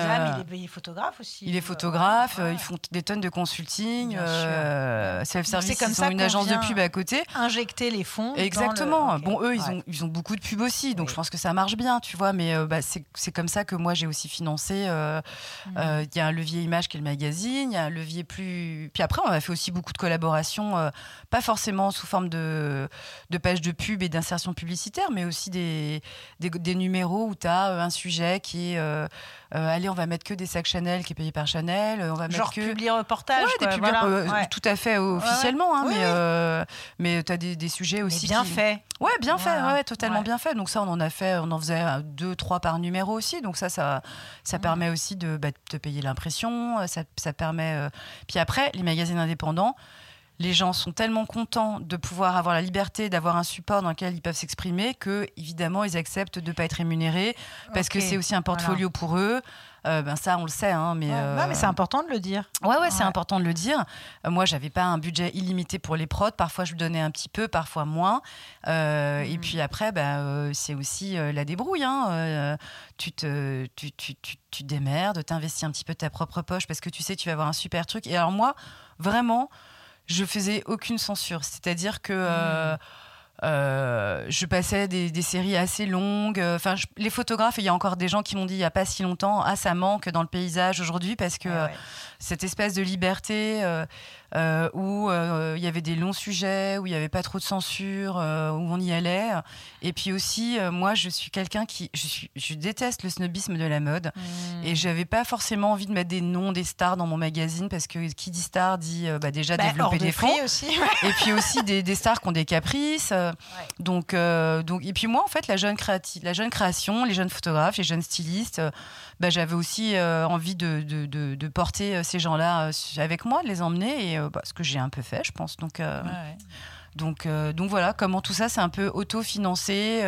Il est photographe aussi. Il est photographe, ils font des tonnes de consulting consulting, euh, self-service, ils ont une agence de pub à côté. Injecter les fonds. Exactement. Bon, eux, ils, ont, ils ont beaucoup de pubs aussi, donc je pense que ça marche bien, tu vois. Mais euh, bah, c'est comme ça que moi, j'ai aussi financé. Euh, mm. Il y a un levier image qui est le magazine, il y a un levier plus. Puis après, on a fait aussi beaucoup de collaborations, pas forcément sous forme de, de pages de pub et d'insertion publicitaire, mais aussi des, des, des numéros où tu as un sujet qui est euh, allez, on va mettre que des sacs Chanel qui est payé par Chanel. On va Genre mettre que... publier reportage. Ouais, des euh, tout à fait officiellement, hein, mais, euh, mais tu as des, sujets aussi. bien fait. Ouais, bien fait, ouais, totalement bien fait. Donc ça, on en a fait, on en faisait deux, trois par numéro aussi. Donc ça, ça, ça mmh. permet aussi de, bah, te payer l'impression. Ça, ça permet. Puis après, les magazines indépendants les gens sont tellement contents de pouvoir avoir la liberté d'avoir un support dans lequel ils peuvent s'exprimer que évidemment ils acceptent de ne pas être rémunérés parce que c'est aussi un portfolio pour eux. Euh, ben ça on le sait hein, mais euh, mais c'est important de le dire ouais ouais, c'est important de le dire euh, moi j'avais pas un budget illimité pour les prods parfois je donnais un petit peu parfois moins et hmm. puis après ben, c'est aussi la débrouille hein. tu te tu, tu, tu, tu démerdes t'investis un petit peu de ta propre poche parce que tu sais tu vas avoir un super truc et alors moi vraiment je faisais aucune censure. C'est-à-dire que. Euh, euh, je passais des, séries assez longues. Enfin, les photographes, il y a encore des gens qui m'ont dit il n'y a pas si longtemps, ah ça manque dans le paysage aujourd'hui parce que ah cette espèce de liberté. Euh, où euh, il y avait des longs sujets, où il n'y avait pas trop de censure, euh, où on y allait. Et puis aussi, moi, je suis quelqu'un qui. Je, suis, je déteste le snobisme de la mode. Mmh. Et j'avais pas forcément envie de mettre des noms des stars dans mon magazine, parce que qui dit star dit bah, déjà bah, développer des fonds. Aussi, et puis aussi des, des, stars qui ont des caprices. Donc, donc, et puis moi, en fait, la jeune, créati la jeune création, les jeunes photographes, les jeunes stylistes, bah, j'avais aussi envie de, de, de, de porter ces gens-là avec moi, de les emmener. Et euh, bah, ce que j'ai un peu fait, je pense. Donc, euh, donc, euh, donc voilà, comment tout ça, c'est un peu autofinancé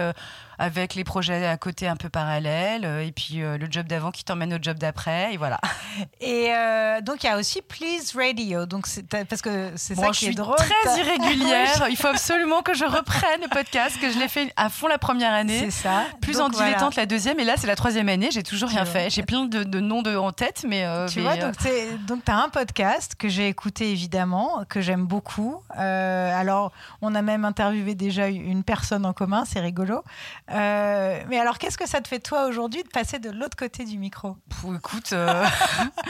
avec les projets à côté un peu parallèles, euh, et puis euh, le job d'avant qui t'emmène au job d'après, et voilà. [LAUGHS] Et euh, donc il y a aussi Please Radio, donc parce que c'est ça qui est drôle. Très irrégulière. [LAUGHS] il faut absolument que je reprenne le podcast, que je l'ai fait à fond la première année. C'est ça. Plus en dilettante la deuxième, et là c'est la troisième année. J'ai toujours rien fait. J'ai plein de, noms de, en tête, mais tu vois, donc tu as un podcast que j'ai écouté évidemment, que j'aime beaucoup. alors on a même interviewé déjà une personne en commun, c'est rigolo. Euh, mais alors, qu'est-ce que ça te fait toi aujourd'hui de passer de l'autre côté du micro? Écoute, euh,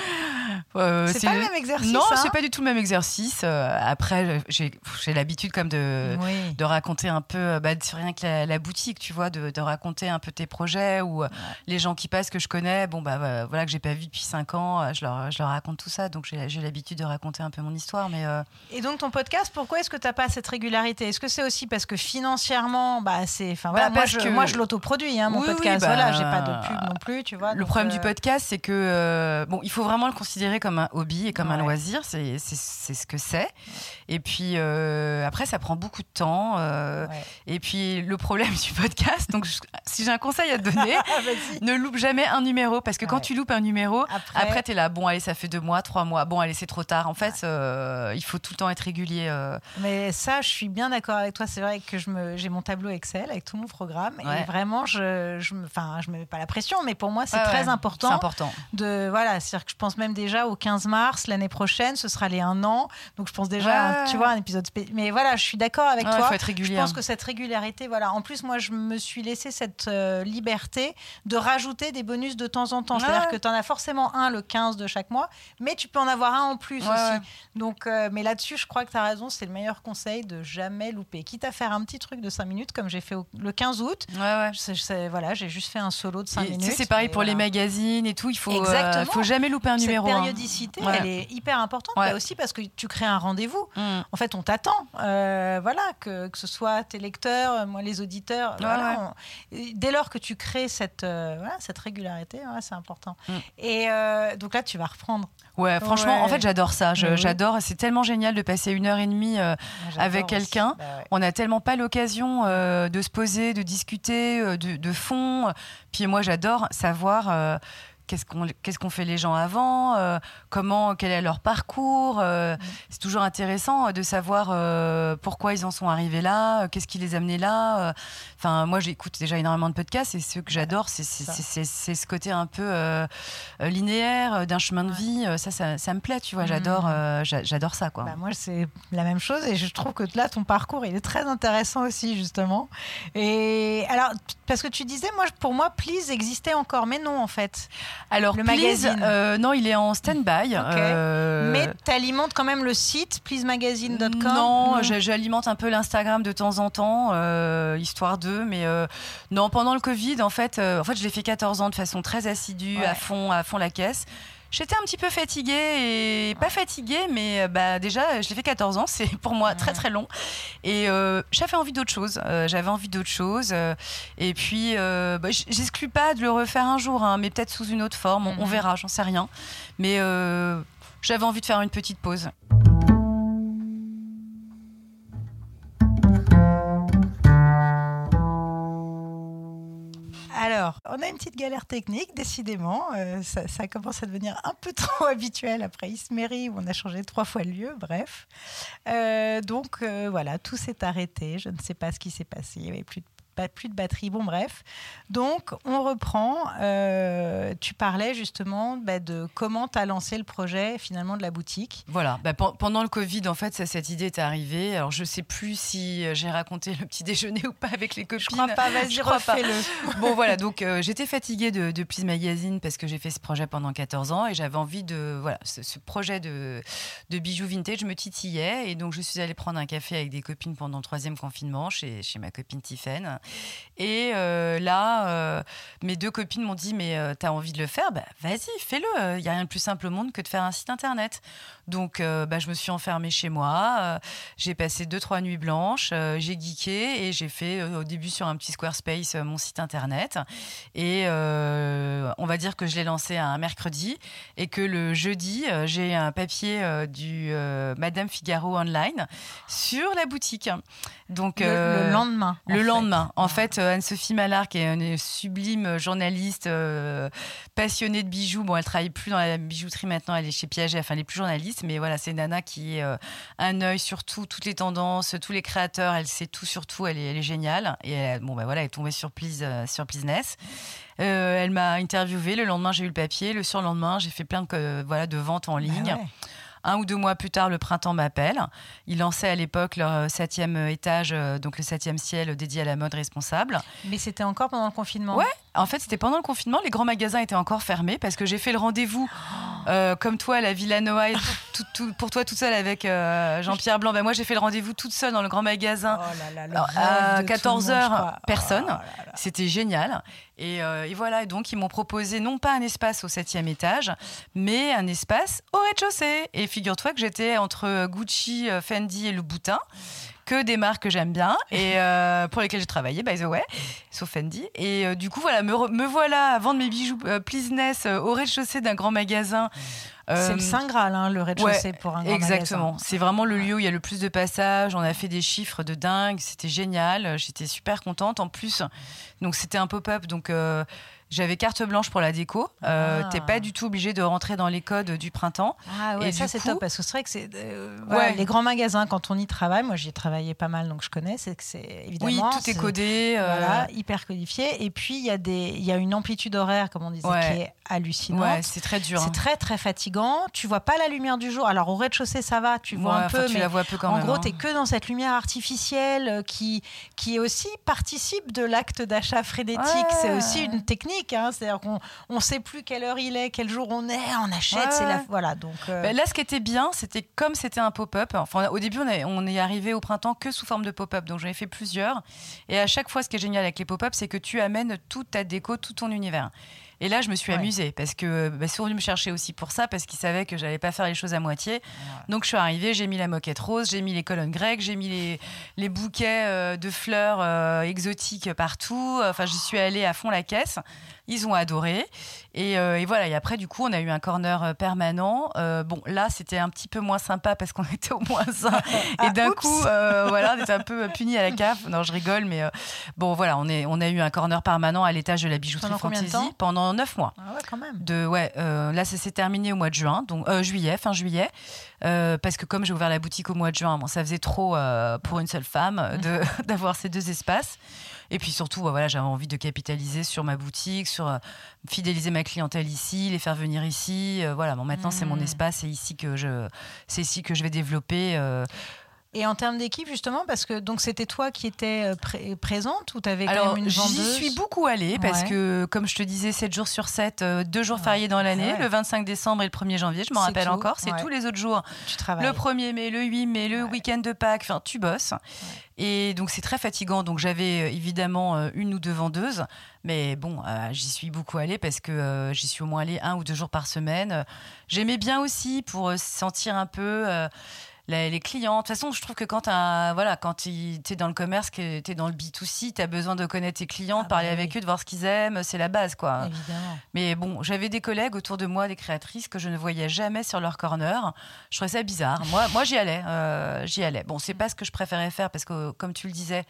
[LAUGHS] euh, c'est pas le même exercice. Non, hein? c'est pas du tout le même exercice. après, j'ai l'habitude comme de, de raconter un peu, bah, rien que la, boutique, tu vois, de, de, raconter un peu tes projets ou les gens qui passent que je connais. Bon, bah voilà que j'ai pas vu depuis 5 ans, je leur, je leur raconte tout ça, donc j'ai l'habitude de raconter un peu mon histoire. Mais et donc ton podcast, pourquoi est-ce que tu n'as pas cette régularité? Est-ce que c'est aussi parce que financièrement, bah c'est, enfin voilà, bah, moi je, moi, je l'autoproduis, hein, mon podcast. Bah, voilà, j'ai pas de pub non plus, tu vois. Le problème du euh, podcast, c'est que euh, bon, il faut vraiment le considérer comme un hobby et comme un loisir. C'est ce que c'est. Et puis euh, après, ça prend beaucoup de temps. Et puis le problème [LAUGHS] du podcast, donc si j'ai un conseil à te donner, [LAUGHS] ne loupe jamais un numéro parce que quand tu loupes un numéro, après, tu es là, bon, allez, ça fait deux mois, trois mois. Bon, allez, c'est trop tard. En fait, il faut tout le temps être régulier. Mais ça, je suis bien d'accord avec toi. C'est vrai que je me, j'ai mon tableau Excel avec tout mon programme et vraiment, je, je me, enfin, je me mets pas la pression, mais pour moi, c'est très important. C'est important. De voilà, c'est-à-dire que je pense même déjà au 15 mars l'année prochaine, ce sera les un an. Donc je pense déjà, tu vois, un épisode. Mais voilà, je suis d'accord avec toi. Faut être régulier. Je pense que cette régularité, voilà. En plus, moi, je me suis laissé cette euh, liberté de rajouter des bonus de temps en temps. C'est-à-dire que tu en as forcément un le 15 de chaque mois, mais tu peux en avoir un en plus aussi. Donc, euh, mais là-dessus, je crois que tu as raison. C'est le meilleur conseil de jamais louper. Quitte à faire un petit truc de 5 minutes, comme j'ai fait le 15 août. Ouais, ouais. voilà, j'ai juste fait un solo de 5 minutes. C'est pareil pour les magazines et tout. Il faut, euh, faut jamais louper un numéro. Cette hein. périodicité, elle est hyper importante. Là aussi parce que tu crées un rendez-vous. Mm. En fait, on t'attend. Euh, voilà, que, que, ce soit tes lecteurs, moi les auditeurs. dès lors que tu crées cette, cette régularité, c'est important. Mm. Et donc là, tu vas reprendre. Ouais, franchement, en fait, j'adore ça. Bah j'adore. C'est tellement génial de passer une heure et demie euh, ah, avec quelqu'un. Bah On n'a tellement pas l'occasion euh, de se poser, de discuter euh, de, de, fond. Puis moi, j'adore savoir qu'est-ce qu'on qu'est-ce qu'on fait les gens avant, euh, comment quel est leur parcours. Euh, mm. C'est toujours intéressant euh, de savoir pourquoi ils en sont arrivés là, qu'est-ce qui les a amenés là. Enfin, moi j'écoute déjà énormément de podcasts et ce que j'adore, c'est c'est ce côté un peu linéaire d'un chemin de vie. Ça, ça, ça, me plaît, tu vois. J'adore mm. j'adore ça quoi. Bah, moi c'est la même chose et je trouve que là ton parcours il est très intéressant aussi justement. Et alors parce que tu disais moi pour moi Please existait encore, mais non en fait. Alors, le magazine euh, Non, il est en stand-by. Euh, Mais tu alimentes quand même le site pleasemagazine.com Non, j'alimente un peu l'Instagram de temps en temps, euh, histoire d'eux. Mais non, pendant le Covid, en fait, en fait je l'ai fait 14 ans de façon très assidue, à, fond, à fond la caisse. J'étais un petit peu fatiguée et pas fatiguée, mais euh, bah, déjà, je l'ai fait 14 ans, c'est pour moi très très long. Et euh, j'avais envie d'autre chose. Euh, j'avais envie d'autre chose. et puis, bah, j'exclus pas de le refaire un jour, hein, mais peut-être sous une autre forme. On, on mhm. verra, j'en sais rien. Mais j'avais envie de faire une petite pause. Alors, on a une petite galère technique, décidément. Euh, ça, commence à devenir un peu [LAUGHS] trop habituel après Ismery, où on a changé trois fois le lieu, bref. Euh, donc, euh, voilà, tout s'est arrêté. Je ne sais pas ce qui s'est passé. Il n'y avait plus de plus de batterie. Bon, bref. Donc, on reprend. Euh, tu parlais justement bah, de comment tu as lancé le projet finalement de la boutique. Voilà. Bah, pendant le Covid, en fait, cette idée est arrivée. Alors, je sais plus si euh, j'ai raconté le petit [LAUGHS] déjeuner ou pas avec les copines. Je crois pas. Vas-y, refais-le. [LAUGHS] bon, voilà. Donc, euh, j'étais fatiguée de, de Please Magazine parce que j'ai fait ce projet pendant 14 ans et j'avais envie de. Voilà, ce, projet de, de bijoux vintage me titillait. Et donc, je suis allée prendre un café avec des copines pendant le troisième confinement chez, chez ma copine Tiffen. Et euh, là, euh, mes deux copines m'ont dit Mais euh, t'as envie de le faire? Bah, Vas-y, fais-le. Il n'y a rien de plus simple au monde que de faire un site internet. Donc, bah, je me suis enfermée chez moi. j'ai passé deux, trois nuits blanches. j'ai geeké et j'ai fait au début sur un petit Squarespace mon site internet. Et on va dire que je l'ai lancé un mercredi et que le jeudi, j'ai un papier du Madame Figaro Online sur la boutique. Donc, le, lendemain. Le lendemain. En fait, euh, Anne-Sophie Mallard, qui est une sublime journaliste euh, passionnée de bijoux, bon, elle travaille plus dans la bijouterie maintenant, elle est chez Piaget, enfin, elle est plus journaliste, mais voilà, c'est Nana qui a euh, un œil sur tout, toutes les tendances, tous les créateurs, elle sait tout sur tout, elle est, elle est géniale. Et elle, bon, bah voilà, elle est tombée sur, Please, sur Business. elle m'a interviewé, le lendemain, j'ai eu le papier, le surlendemain, j'ai fait plein de, voilà, de ventes en bah ligne. Un ou deux mois plus tard, le printemps m'appelle. Il lançait à l'époque leur septième étage, euh, donc le septième ciel dédié à la mode responsable. Mais c'était encore pendant le confinement Ouais, en fait, c'était pendant le confinement. Les grands magasins étaient encore fermés parce que j'ai fait le rendez-vous, euh, comme toi, à la Villa Noah, tout, pour toi toute seule avec euh, Jean-Pierre Blanc. Ben, moi, j'ai fait le rendez-vous toute seule dans le grand magasin. Oh à 14h, personne. Oh c'était génial. Euh, et, voilà, donc ils m'ont proposé non pas un espace au septième étage, mais un espace au rez-de-chaussée. Et figure-toi que j'étais entre Gucci, Fendi et Le Boutin que des marques que j'aime bien et [LAUGHS] euh, pour lesquelles j'ai travaillé, by the way, sauf Fendi. Et du coup, voilà, me, voilà à vendre mes bijoux euh, au rez-de-chaussée d'un grand magasin. c'est le Saint Graal, hein, le rez-de-chaussée pour un grand Exactement. C'est vraiment le lieu où il y a le plus de passages. On a fait des chiffres de dingue. C'était génial. J'étais super contente. En plus, donc c'était un pop-up. Donc J'avais carte blanche pour la déco. Euh, Ah. T'es pas du tout obligé de rentrer dans les codes du printemps. Ah ouais, Et ça c'est coup- top parce que c'est vrai que c'est euh, voilà, Ouais. les grands magasins quand on y travaille. Moi j'y ai travaillé pas mal donc je connais. C'est que c'est évidemment oui, tout est codé. euh, Voilà, hyper codifié. Et puis il y a des, il y a une amplitude horaire comme on disait Ouais. qui est hallucinante. ouais, c'est très dur. c'est hein. très très fatigant. Tu vois pas la lumière du jour. Alors au rez-de-chaussée ça va, tu vois un peu, tu mais la vois peu quand en même. gros hein. t'es que dans cette lumière artificielle euh, qui qui aussi participe de l'acte d'achat frénétique. C'est aussi une technique. Hein. C'est-à-dire qu'on on sait plus quelle heure il est, quel jour on est, on achète. Ouais. C'est la voilà donc. euh, Ben, là, ce qui était bien, c'était comme c'était un pop-up. Enfin, au début, on est, on est arrivé au printemps que sous forme de pop-up. Donc, j'en ai fait plusieurs. Et à chaque fois, ce qui est génial avec les pop-up, c'est que tu amènes toute ta déco, tout ton univers. Et là, je me suis Ouais. amusée parce que bah, ils sont venus me chercher aussi pour ça, parce qu'ils savaient que j'allais pas faire les choses à moitié. Donc, je suis arrivée, j'ai mis la moquette rose, j'ai mis les colonnes grecques, j'ai mis les, les bouquets euh, de fleurs euh, exotiques partout. Enfin, j'y suis allée à fond la caisse. Ils ont adoré. Et, euh, et voilà. Et après, du coup, on a eu un corner euh, permanent. Euh, bon, là, c'était un petit peu moins sympa parce qu'on [LAUGHS] était au moins un. Ah, Et d'un oups. coup, euh, voilà, on était un peu punis à la cave. Non, je rigole, mais bon, voilà, on, est, on a eu un corner permanent à l'étage de la bijouterie Pendant combien de Fantasy temps pendant neuf mois. Ah ouais, quand même. De, ouais, là, ça s'est terminé au mois de juin, donc juillet, fin juillet, parce que comme j'ai ouvert la boutique au mois de juin, bon, ça faisait trop pour une seule femme [LAUGHS] d'avoir ces deux espaces. Et puis surtout, bah, voilà, j'avais envie de capitaliser sur ma boutique, sur euh, fidéliser ma clientèle ici, les faire venir ici. euh, voilà, bon, maintenant c'est mon Mm. espace, c'est ici que je, c'est ici que je vais développer. Euh, Et en termes d'équipe, justement, parce que donc c'était toi qui étais euh, pré- présente ou tu avais quand même une j'y vendeuse suis beaucoup allée parce Ouais. que, comme je te disais, 7 jours sur 7, deux jours Ouais. fériés dans l'année, Ouais. le 25 décembre et le 1er janvier, je m'en rappelle tout. encore. C'est Ouais. tous les autres jours. Tu travailles. Le 1er mai, le 8 mai, le week-end de Pâques, enfin, tu bosses. Et donc, c'est très fatigant. Donc, j'avais euh, évidemment euh, une ou deux vendeuses. Mais bon, euh, j'y suis beaucoup allée parce que euh, j'y suis au moins allée un ou deux jours par semaine. Euh, J'aimais bien aussi pour euh, sentir un peu. euh, les clients. De toute façon, je trouve que quand voilà, quand tu es dans le commerce, que tu es dans le B2C, tu as besoin de connaître tes clients, Ah de parler bah avec eux, de voir ce qu'ils aiment. C'est la base, quoi. Évidemment. Mais bon, j'avais des collègues autour de moi, des créatrices que je ne voyais jamais sur leur corner. Je trouvais ça bizarre. Moi, [LAUGHS] moi j'y allais. euh, j'y allais. Bon, c'est pas ce que je préférais faire parce que, comme tu le disais,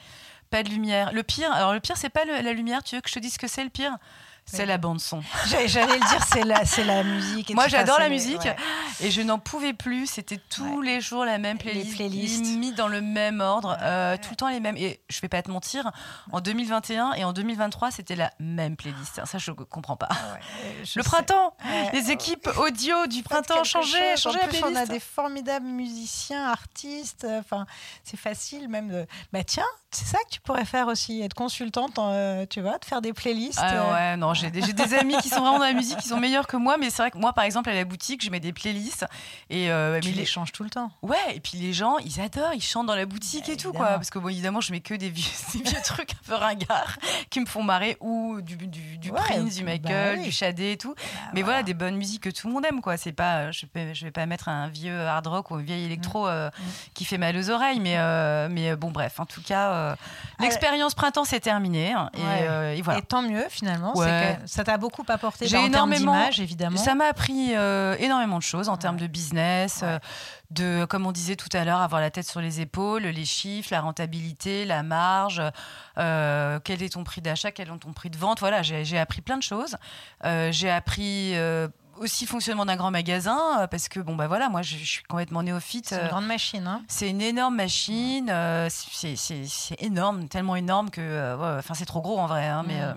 pas de lumière. Le pire, alors le pire, c'est pas le- la lumière. Tu veux que je te dise ce que c'est le pire? C'est la bande son. J'allais le dire, c'est la, c'est la musique. et Moi, j'adore la les- musique ouais. et je n'en pouvais plus. C'était tous les jours la même Les playlist, playlists. mis dans le même ordre, euh, tout le temps les mêmes. Et je vais pas te mentir, en 2021 et en 2023, c'était la même playlist. Ça, je comprends pas. Ah ouais, [LAUGHS] je Le sais. printemps, les équipes audio du printemps. En changez la playlist. On a des formidables musiciens, artistes. euh, Enfin, c'est facile même de. Bah tiens, c'est ça que tu pourrais faire aussi, être consultante, euh, tu vois, de faire des playlists. Ah euh, ouais, non, j'ai des, des amis qui sont vraiment dans la musique, qui sont meilleurs que moi, mais c'est vrai que moi, par exemple, à la boutique, je mets des playlists et euh, Tu mais les changes tout le temps. Ouais, et puis les gens, ils adorent, ils chantent dans la boutique et tout, quoi. Parce que, bon, évidemment, je mets que des vieux, [LAUGHS] des vieux trucs un peu ringards qui me font marrer, ou du, du, du Ouais, Prince, du bah Michael, oui. du Shadé et tout. Bah, Mais voilà. des bonnes musiques que tout le monde aime, quoi. C'est pas, je vais, je vais pas mettre un vieux hard rock ou un vieil électro euh, Mm. qui fait mal aux oreilles, mais, mais bon, bref, en tout cas, euh, l'expérience printemps c'est terminé. hein, et, Ouais. euh, et voilà. Et tant mieux finalement. c'est Ouais. que ça t'a beaucoup apporté J'ai bah, en termes d'image évidemment. Ça m'a appris euh, énormément de choses en termes de business, de, comme on disait tout à l'heure, avoir la tête sur les épaules, les chiffres, la rentabilité, la marge, quel est ton prix d'achat, quel est ton prix de vente. Voilà, j'ai j'ai appris plein de choses. J'ai appris aussi le fonctionnement d'un grand magasin euh, parce que bon bah voilà, moi je, je suis complètement néophyte. C'est une euh, grande machine. Hein. c'est une énorme machine, euh, c'est c'est- c'est énorme, tellement énorme que, euh, enfin c'est trop gros en vrai. hein, mais, Mm.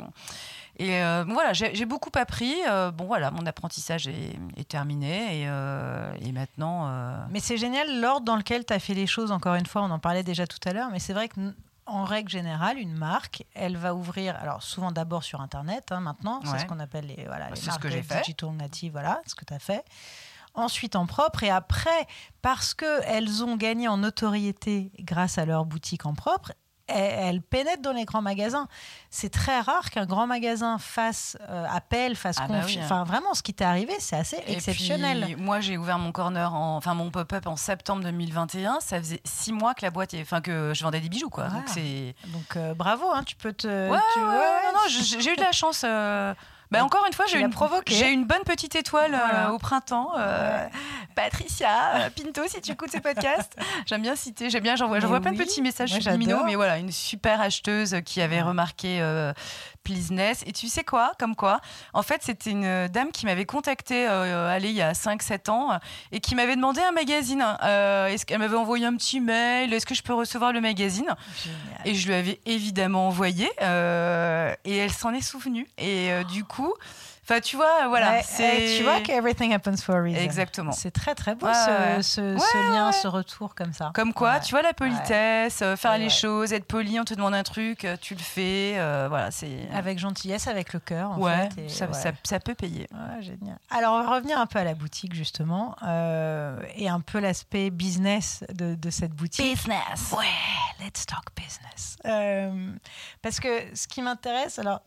euh, et voilà, j'ai j'ai beaucoup appris. bon voilà, mon apprentissage est, est terminé et, et maintenant. Mais c'est génial l'ordre dans lequel tu as fait les choses. Encore une fois, on en parlait déjà tout à l'heure, mais c'est vrai que en règle générale, une marque, elle va ouvrir, alors souvent d'abord sur Internet, hein, maintenant, c'est ce qu'on appelle les, voilà, Bah, les marques que j'ai fait. digital natives, voilà, ce que tu as fait. Ensuite en propre, et après, parce qu'elles ont gagné en notoriété grâce à leur boutique en propre, elles pénètrent dans les grands magasins. C'est très rare qu'un grand magasin fasse euh, appel, fasse Ah bah confi- oui, hein. Enfin, vraiment, ce qui t'est arrivé, c'est assez et exceptionnel. puis, moi, j'ai ouvert mon corner, en, enfin mon pop-up en septembre 2021. Ça faisait six mois que la boîte, enfin que je vendais des bijoux, quoi. Donc Ah. Donc euh, bravo, hein, tu peux te. Ouais, tu- ouais, non, non, j'ai eu de la chance. euh, Bah, encore une fois, j'ai une, j'ai une bonne petite étoile euh, au printemps. Euh, Patricia euh, Pinto, si tu écoutes ces podcasts. [LAUGHS] J'aime bien citer, j'aime bien, j'envoie plein de petits messages sur mais voilà, une super acheteuse qui avait remarqué Pleaseness. Et tu sais quoi Comme quoi En fait, c'était une dame qui m'avait contacté allez, il y a 5-7 ans et qui m'avait demandé un magazine. est-ce qu'elle m'avait envoyé un petit mail? Est-ce que je peux recevoir le magazine? Et je lui avais évidemment envoyé. et elle s'en est souvenue. Et du coup, coup. Enfin, tu vois, voilà. tu vois que everything happens for a reason. Exactement. C'est très très beau ce, ce, lien, ce retour comme ça. Comme quoi, tu vois la politesse, euh, faire les choses, être poli, on te demande un truc, euh, tu le fais. Euh, voilà, c'est avec gentillesse, avec le cœur. ouais, ça, ça, peut payer. génial. Alors, on va revenir un peu à la boutique justement et un peu l'aspect business de, de, cette boutique. Business. Ouais, let's talk business. parce que ce qui m'intéresse, alors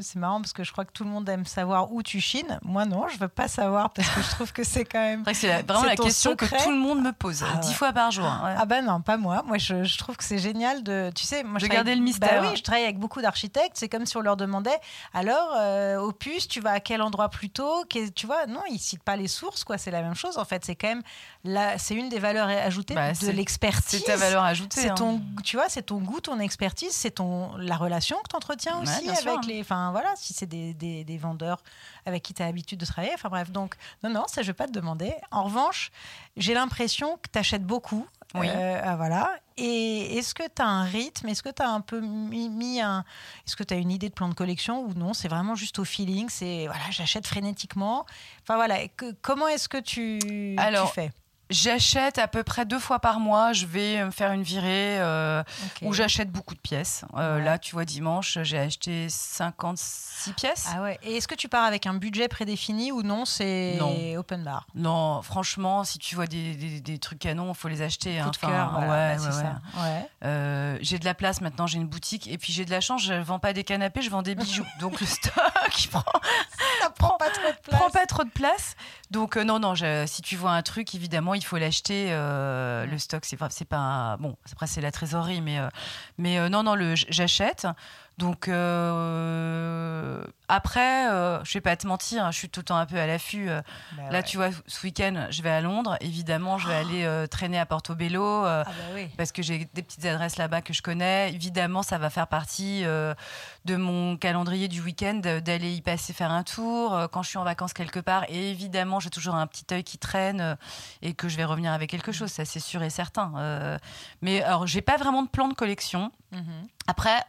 c'est marrant parce que je crois que tout le monde aime savoir où tu chines. Moi, non, je veux pas savoir parce que je trouve que c'est quand même. [LAUGHS] C'est vraiment la question que tout le monde me pose, ah dix fois par jour. Ah ben non, pas moi. Moi, je, trouve que c'est génial de, tu sais, moi, de garder le mystère. Bah oui, je travaille avec beaucoup d'architectes. C'est comme si on leur demandait, alors, euh, Opus, tu vas à quel endroit plus tôt? Tu vois, non, ils citent pas les sources, quoi. C'est la même chose. En fait, c'est quand même c'est une des valeurs ajoutées bah, de l'expertise. C'est ta valeur ajoutée. C'est ton, hein. tu vois, c'est ton goût, ton expertise, c'est ton la relation que tu entretiens aussi avec les, enfin voilà, si c'est des, des, des vendeurs avec qui tu as l'habitude de travailler. Enfin bref, donc non, non, ça je vais pas te demander. En revanche, j'ai l'impression que tu achètes beaucoup. Oui. Euh, ah, voilà. Et est-ce que tu as un rythme? Est-ce que tu as un peu mis, un. Est-ce que tu as une idée de plan de collection ou non? C'est vraiment juste au feeling. C'est voilà, j'achète frénétiquement. Enfin voilà. comment est-ce que tu, Alors, tu fais? J'achète à peu près deux fois par mois. Je vais me faire une virée euh, où j'achète beaucoup de pièces. Euh, là, tu vois, dimanche, j'ai acheté 56 pièces. Ah ouais. Et est-ce que tu pars avec un budget prédéfini ou non C'est open bar? Non, franchement, si tu vois des, des, trucs canons, il faut les acheter. Hein. ouais, ouais, j'ai de la place maintenant, j'ai une boutique. Et puis j'ai de la chance, je vends pas des canapés, je vends des bijoux. [LAUGHS] Donc le stock, il prend. Ça prend pas trop de place. Prend pas trop de place. Donc euh, non, non, si tu vois un truc, évidemment, il faut l'acheter. Euh, le stock, c'est c'est pas bon. Après, c'est la trésorerie, mais euh, mais non, non, le j'achète. Donc après, euh, je vais pas te mentir, hein, je suis tout le temps un peu à l'affût. Euh. Bah là, tu vois, ce week-end, je vais à Londres. Évidemment, je vais oh. aller euh, traîner à Portobello ah bah parce que j'ai des petites adresses là-bas que je connais. Évidemment, ça va faire partie de mon calendrier du week-end d'aller y passer faire un tour quand je suis en vacances quelque part. Et évidemment, j'ai toujours un petit œil qui traîne et que je vais revenir avec quelque chose. Ça, c'est sûr et certain. mais alors, j'ai pas vraiment de plan de collection. Mm-hmm. Après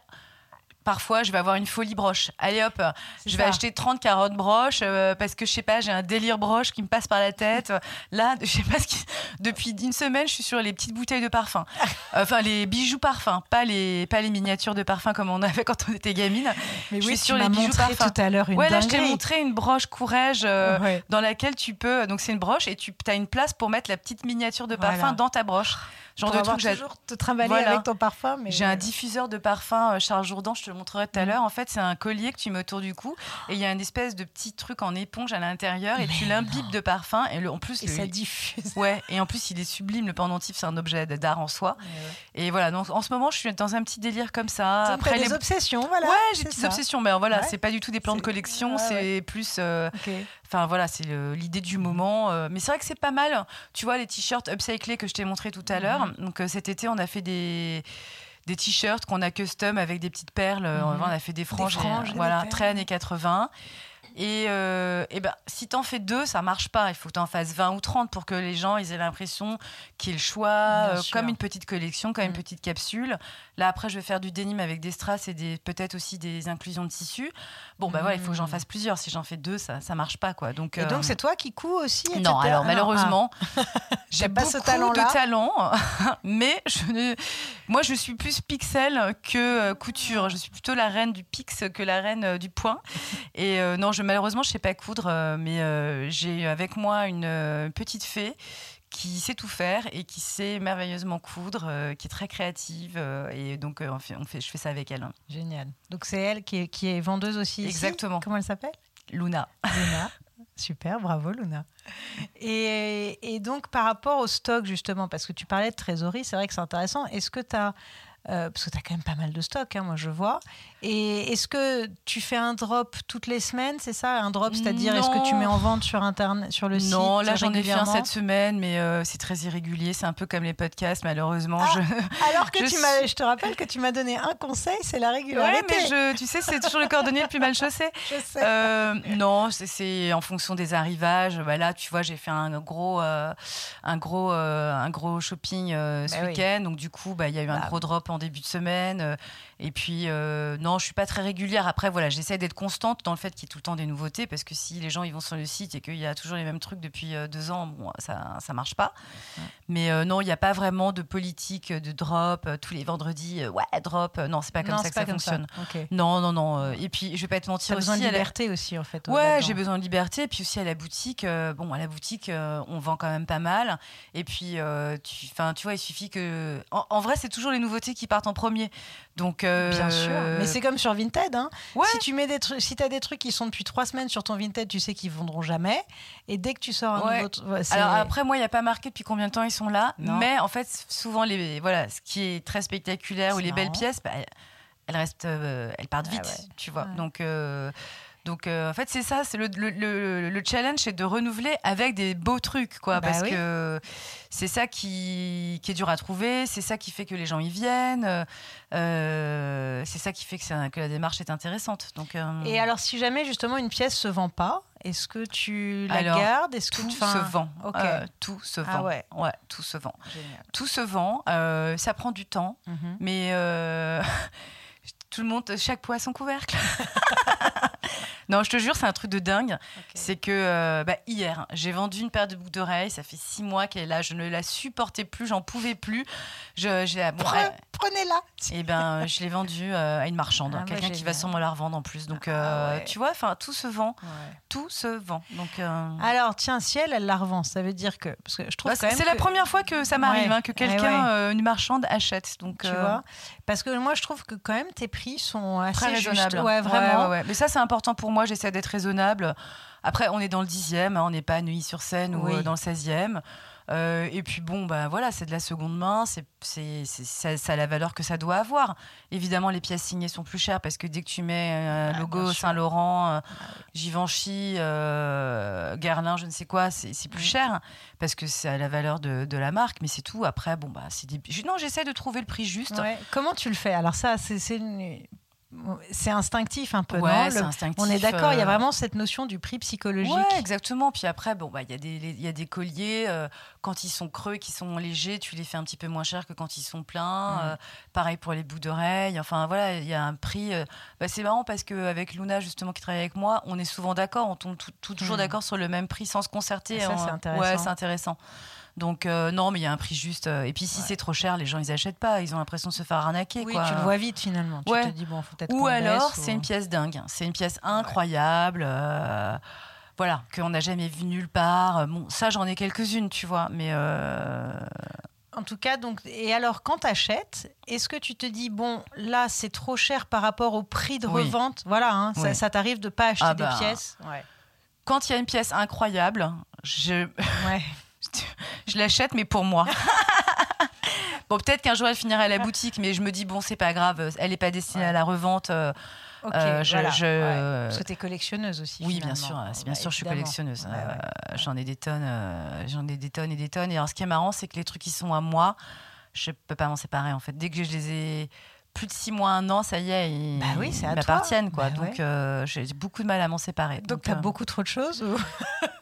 parfois je vais avoir une folie broche. Allez hop, je vais acheter 30 carottes broches euh, parce que je sais pas, j'ai un délire broche qui me passe par la tête. [LAUGHS] Là, je sais pas ce qui... depuis une semaine, je suis sur les petites bouteilles de parfum. [LAUGHS] Enfin les bijoux parfum, pas les pas les miniatures de parfum comme on avait quand on était gamine. Mais je oui, suis sur les bijoux tout à l'heure une Ouais, là je t'ai montré une broche courage euh, dans laquelle tu peux donc c'est une broche et tu as une place pour mettre la petite miniature de parfum dans ta broche. Genre de truc toujours te trimballer avec ton parfum. Mais... J'ai un diffuseur de parfum euh, Charles Jourdan, je te le montrerai tout à mm. l'heure. En fait, c'est un collier que tu mets autour du cou et il y a une espèce de petit truc en éponge à l'intérieur et tu l'imbibes de parfum et le, en plus et ça diffuse. Ouais, et en plus il est sublime. Le pendentif, c'est un objet d'art en soi. Et voilà, donc en ce moment, je suis dans un petit délire comme ça. Après les obsessions, voilà. Ouais, j'ai des petites obsessions, mais voilà, c'est pas du tout des plans de collection, c'est plus. Euh, Enfin voilà, c'est l'idée du moment. Euh, mais c'est vrai que c'est pas mal. Tu vois les t-shirts upcyclés que je t'ai montré tout à l'heure. Mhm. Donc euh, cet été, on a fait des des t-shirts qu'on a custom avec des petites perles. Mhm. On a fait des franges, voilà, très années 80. Et, euh, et ben, si t'en fais deux, ça marche pas. Il faut que t'en fasses 20 ou 30 pour que les gens ils aient l'impression qu'il y ait le choix, euh, comme une petite collection, comme une mm. petite capsule. Là, après, je vais faire du denim avec des strass et des, peut-être aussi des inclusions de tissu. Bon, ben voilà, il faut que j'en mm. fasse plusieurs. Si j'en fais deux, ça, ça marche pas, quoi. Donc, et donc, euh, c'est toi qui couds aussi Non, alors ah, [LAUGHS] malheureusement, j'ai pas ce talent de [LAUGHS] talent, mais je ne... moi, je suis plus pixel que couture. Je suis plutôt la reine du pix que la reine du point. [LAUGHS] Et non, je malheureusement, je sais pas coudre, euh, mais euh, j'ai avec moi une euh, petite fée qui sait tout faire et qui sait merveilleusement coudre, qui est très créative. et donc, on fait, on fait, je fais ça avec elle. Hein. Génial. Donc, c'est elle qui est, qui est, vendeuse aussi Exactement. Comment elle s'appelle? Luna. Luna. Super, bravo Luna. Et, et, donc, par rapport au stock, justement, parce que tu parlais de trésorerie, c'est vrai que c'est intéressant. Est-ce que tu as euh, parce que tu as quand même pas mal de stock, hein, moi je vois. Et est-ce que tu fais un drop toutes les semaines, c'est ça Un drop, c'est-à-dire est-ce que tu mets en vente sur internet, sur le site Non, là j'en ai fait un cette semaine, mais euh, c'est très irrégulier. C'est un peu comme les podcasts, malheureusement. Ah, [LAUGHS] alors que je tu m'as, je te rappelle que tu m'as donné un conseil, c'est la régularité. Ouais, mais tu sais, c'est toujours le cordonnier le plus mal chaussé. [LAUGHS] Je sais. Euh, non, c'est en fonction des arrivages. Bah, là, tu vois, j'ai fait un gros, un gros, un gros shopping ce bah week-end, donc du coup, bah, il y a eu un gros drop en début de semaine. Et puis, non, je suis pas très régulière. Après, voilà, j'essaie d'être constante dans le fait qu'il y ait tout le temps des nouveautés, parce que si les gens ils vont sur le site et qu'il y a toujours les mêmes trucs depuis euh, deux ans, bon, ça ça marche pas. Mais euh, non, il n'y a pas vraiment de politique de drop euh, tous les vendredis. ouais, drop. non, c'est pas comme ça que ça fonctionne. Non, non, non. et puis, je vais pas te mentir. As besoin de liberté aussi, en fait. Ouais, j'ai besoin de liberté. Et puis aussi à la boutique, bon, à la boutique, on vend quand même pas mal. Et puis, tu, tu vois, il suffit que. En, vrai, c'est toujours les nouveautés qui partent en premier. Donc, bien sûr. Mais c'est comme sur Vinted. Hein. Si tu mets des trucs, si as des trucs qui sont depuis trois semaines sur ton Vinted, tu sais qu'ils vendront jamais. Et dès que tu sors un nouveau, alors après moi, il n'y a pas marqué depuis combien de temps ils sont là, mais en fait, souvent les voilà, ce qui est très spectaculaire ou les belles pièces, bah, elles restent, euh, elles partent ah vite, tu vois. Donc euh, donc euh, en fait c'est ça, c'est le, le, le, challenge, c'est de renouveler avec des beaux trucs, quoi, bah parce que c'est ça qui, qui, est dur à trouver, c'est ça qui fait que les gens y viennent, euh, c'est ça qui fait que, que, la démarche est intéressante. Donc euh, et alors si jamais justement une pièce se vend pas, est-ce que tu la gardes? Est-ce que tout se vend Tout se vend. Ah ouais. ouais. tout se vend. Tout se vend. ça prend du temps, mhm. mais [LAUGHS] tout le monde, chaque poisson couvercle. [LAUGHS] non, je te jure, c'est un truc de dingue. C'est que euh, bah, hier, j'ai vendu une paire de boucles d'oreilles. Ça fait six mois qu'elle est là. Je ne la supportais plus, j'en pouvais plus. Je, j'ai, Prenez-la. Et eh ben, je l'ai vendue euh, à une marchande, ah, quelqu'un qui va sûrement la revendre en plus. Donc, ah, euh, tu vois, enfin, tout se vend, tout se vend. Donc, alors, tiens, si elle, elle la revend, ça veut dire que, parce que je trouve bah, c'est la première fois que ça m'arrive, hein, que quelqu'un, une marchande achète. Donc, tu vois, parce que moi, je trouve que quand même tes prix sont assez Très raisonnables. Ouais, vraiment. Mais ça, c'est important pour moi. J'essaie d'être raisonnable. Après, on est dans le 10e, hein, on n'est pas à Neuilly-sur-Seine ou euh, dans le 16e. Euh, et puis bon, bah voilà, c'est de la seconde main, c'est, c'est, ça, ça, a la valeur que ça doit avoir. Évidemment, les pièces signées sont plus chères parce que dès que tu mets un ah, logo Saint-Laurent, euh, ah Givenchy, euh, Guerlain, je ne sais quoi, c'est, plus cher parce que c'est la valeur de, de, la marque, mais c'est tout. Après, bon, bah, c'est des... Non, j'essaie de trouver le prix juste. Comment tu le fais? Alors ça, c'est, c'est c'est instinctif un peu, ouais, non instinctif, On est d'accord, il y a euh, vraiment cette notion du prix psychologique. Ouais, exactement. Puis après, bon, bah, il y, a des, y a des colliers, euh, quand ils sont creux, qui sont légers, tu les fais un petit peu moins cher que quand ils sont pleins. Mm. Euh, pareil pour les bouts d'oreilles. Enfin, voilà, il y a un prix. Bah, c'est marrant parce qu'avec Luna, justement, qui travaille avec moi, on est souvent d'accord, on tombe toujours mm. d'accord sur le même prix sans se concerter. Ça, c'est intéressant. Ouais, c'est intéressant. Donc euh, non, mais il y a un prix juste. Euh, et puis si c'est trop cher, les gens ils achètent pas. Ils ont l'impression de se faire arnaquer. Oui, tu le vois vite finalement. Tu te dis bon, faut peut-être. Ou alors c'est une pièce dingue. C'est une pièce incroyable. Euh, voilà, qu'on n'a jamais vu nulle part. Bon, ça j'en ai quelques-unes, tu vois, mais. En tout cas, donc, et alors, quand tu achètes, est-ce que tu te dis, bon, là, c'est trop cher par rapport au prix de revente? Voilà, hein, ça, t'arrive de pas acheter ah des bah. pièces? Quand il y a une pièce incroyable, je. Ouais. [LAUGHS] je l'achète, mais pour moi. [LAUGHS] bon, peut-être qu'un jour elle finira à la boutique, mais je me dis, bon, c'est pas grave, elle n'est pas destinée à la revente. Euh, euh, je, Parce que tu es collectionneuse aussi. Oui, bien sûr, bien sûr, je suis collectionneuse. Euh, j'en ai des tonnes, j'en ai des tonnes et des tonnes. Et alors, ce qui est marrant, c'est que les trucs qui sont à moi, je peux pas m'en séparer en fait. Dès que je les ai plus de six mois, un an, ça y est, ils, bah oui, m'appartiennent. Quoi. Bah donc, euh, j'ai beaucoup de mal à m'en séparer. Donc, tu as euh, beaucoup trop de choses [LAUGHS] ou...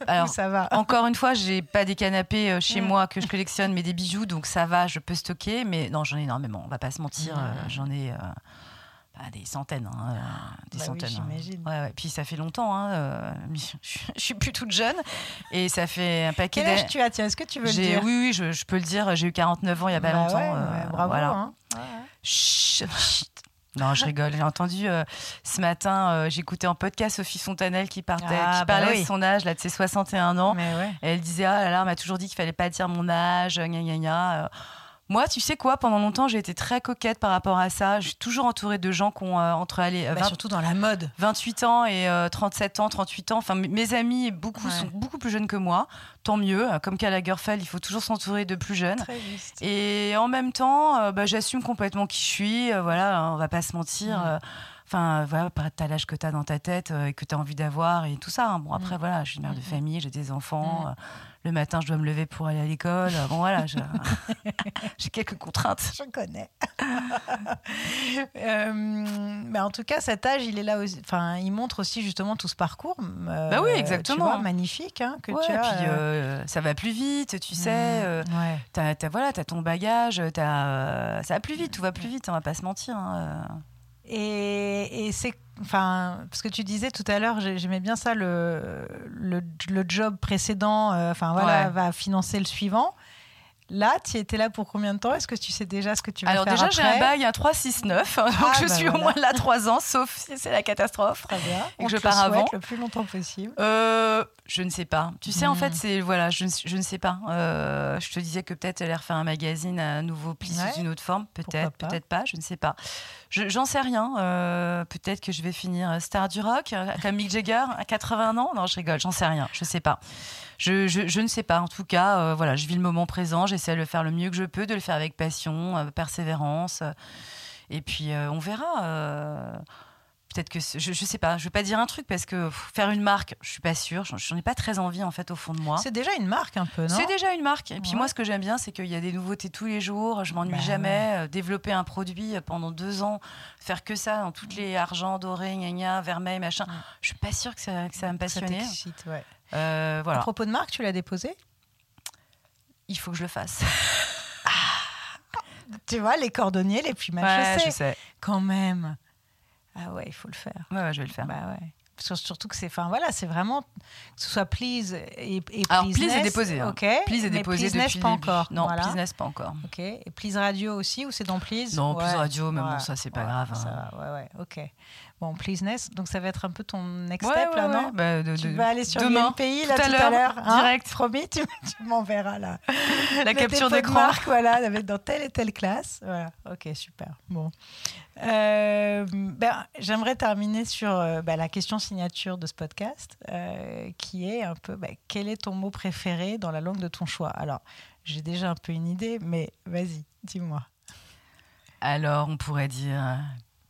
Alors, ça va? Encore une fois, j'ai pas des canapés euh, chez moi que je collectionne, mais des bijoux, donc ça va, je peux stocker. Mais non, j'en ai énormément, on va pas se mentir. j'en ai bah, des centaines. Hein, des bah centaines. Oui, j'imagine. Ouais, ouais. Puis ça fait longtemps. Hein, [LAUGHS] je suis plus toute jeune. Et ça fait un paquet Quel âge tu as Tiens, est-ce que tu veux le dire Oui, oui, je, peux le dire. J'ai eu 49 ans il y a pas bah longtemps. bravo. Voilà. Hein. Chut. Non, je rigole. J'ai entendu euh, ce matin, euh, j'écoutais en podcast Sophie Fontanelle qui, partait, ah, qui bah parlait de son âge, là, de ses 61 ans. Et elle disait Ah là là, on m'a toujours dit qu'il fallait pas dire mon âge, gna gna gna. Moi, tu sais quoi, pendant longtemps, j'ai été très coquette par rapport à ça. Je suis toujours entourée de gens qui ont euh, entre allez, bah, surtout dans la mode, 28 ans et 37 euh, ans, 38 ans. Enfin, mes amis beaucoup sont beaucoup plus jeunes que moi. Tant mieux. Comme qu'à Lagerfeld, il faut toujours s'entourer de plus jeunes. Très juste. Et en même temps, euh, bah, j'assume complètement qui je suis. voilà, on va pas se mentir. Mm. Enfin, voilà, t'as l'âge que tu as dans ta tête et que tu as envie d'avoir et tout ça. Hein. Bon, après, mm. voilà, je suis une mère de mm, famille, j'ai des enfants le matin, je dois me lever pour aller à l'école. Bon, voilà, [LAUGHS] j'ai quelques contraintes. Je connais. [LAUGHS] euh, mais en tout cas, cet âge, il est là aussi. Enfin, il montre aussi justement tout ce parcours. Euh, bah oui, exactement. Tu vois, magnifique hein, que tu as. Et puis, euh, euh, ça va plus vite, tu sais. Mmh, ouais. T'as, as, voilà, as ton bagage, as, ça va plus vite, tout va plus vite, on va pas se mentir. Hein, et, et c'est Enfin, parce que tu disais tout à l'heure, j'aimais bien ça, le, le, job précédent, euh, enfin voilà, va financer le suivant. Là, tu étais là pour combien de temps? Est-ce que tu sais déjà ce que tu vas Alors faire déjà, j'ai un bail à 369, [LAUGHS] donc ah, je bah suis au moins là 3 ans, sauf si c'est la catastrophe. Très bien. Et que je pars avant. le plus longtemps possible. Euh, je ne sais pas. Tu sais, en fait, hmm. c'est voilà, je, je, ne sais pas. Euh, je te disais que peut-être elle allait refaire un magazine à nouveau pli sous une autre forme, peut-être, peut-être pas, je ne sais pas. J'en sais rien. Euh, peut-être que je vais finir star du rock, comme Mick Jagger à 80 ans. Non, je rigole, j'en sais rien. Je sais pas je, ne sais pas. En tout cas, euh, voilà, je vis le moment présent. J'essaie de le faire le mieux que je peux, de le faire avec passion, euh, persévérance. et puis, euh, on verra. Peut-être que je, ne sais pas. Je vais pas dire un truc parce que faire une marque, je suis pas sûre. J'en ai pas très envie en fait au fond de moi. C'est déjà une marque un peu, non? C'est déjà une marque. Et puis moi, ce que j'aime bien, c'est qu'il y a des nouveautés tous les jours. Je m'ennuie bah jamais. Développer un produit pendant deux ans, faire que ça dans toutes les argents dorés, gna gna, vermeil, machin. Je suis pas sûre que ça, que ça va me passionner. Ça ouais. Euh, voilà. À propos de marque, tu l'as déposé? Il faut que je le fasse. [LAUGHS] Ah, tu vois, les cordonniers, les plus mal je sais. Quand même. Ah ouais, il faut le faire. Ouais, je vais le faire. Bah ouais. Surtout que c'est, enfin voilà, c'est vraiment que ce soit please et, et Alors please est déposé. Hein. Ok. Please est déposé please depuis pas encore. Non, voilà. please pas encore. Ok. Et please radio aussi ou c'est dans please? Non, please radio, mais bon ça c'est pas grave. Hein. Ça, ouais ouais. Ok. Bon, Pleaseness, donc ça va être un peu ton next step là, non bah, de, Tu vas aller sur demain, pays là tout à l'heure, hein direct. Promis, tu, m'enverras là. [LAUGHS] La capture d'écran. voilà, dans telle et telle classe. Voilà, ok, super. Bon. Euh, ben, J'aimerais terminer sur euh, ben, la question signature de ce podcast, euh, qui est un peu ben, quel est ton mot préféré dans la langue de ton choix? Alors, j'ai déjà un peu une idée, mais vas-y, dis-moi. Alors, on pourrait dire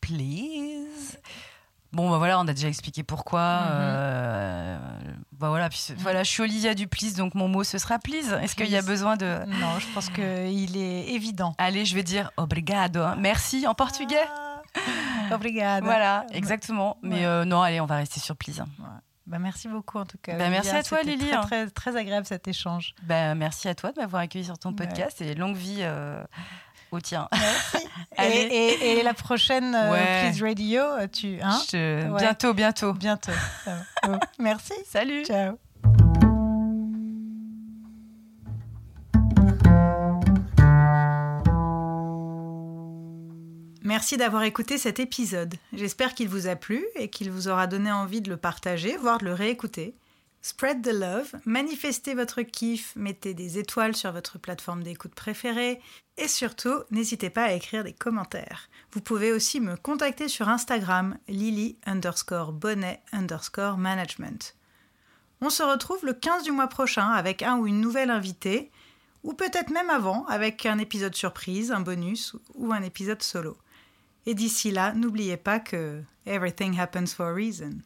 please. Bon, bah voilà, on a déjà expliqué pourquoi. Mhm. Euh, bah voilà, puis voilà, je suis Olivia Duplice, donc mon mot ce sera please. Est-ce qu'il y a besoin de. Non, je pense qu'il est évident. Allez, je vais dire obrigado. Merci en portugais. Ah, obrigado. Voilà, exactement. Mais euh, non, allez, on va rester sur please. Bah, merci beaucoup en tout cas. Bah, merci à toi Lily. Très, très, très, agréable cet échange. Bah, merci à toi de m'avoir accueilli sur ton podcast et longue vie euh, au tien. Merci. et, et, la prochaine euh, Please Radio, tu. Hein Bientôt, bientôt. Bientôt. [LAUGHS] merci. Salut. Ciao. Merci d'avoir écouté cet épisode. J'espère qu'il vous a plu et qu'il vous aura donné envie de le partager, voire de le réécouter. Spread the love, manifestez votre kiff, mettez des étoiles sur votre plateforme d'écoute préférée et surtout, n'hésitez pas à écrire des commentaires. Vous pouvez aussi me contacter sur Instagram lily underscore bonnet underscore management. On se retrouve le 15 du mois prochain avec un ou une nouvelle invitée, ou peut-être même avant avec un épisode surprise, un bonus ou un épisode solo. Et d'ici là, n'oubliez pas que everything happens for a reason.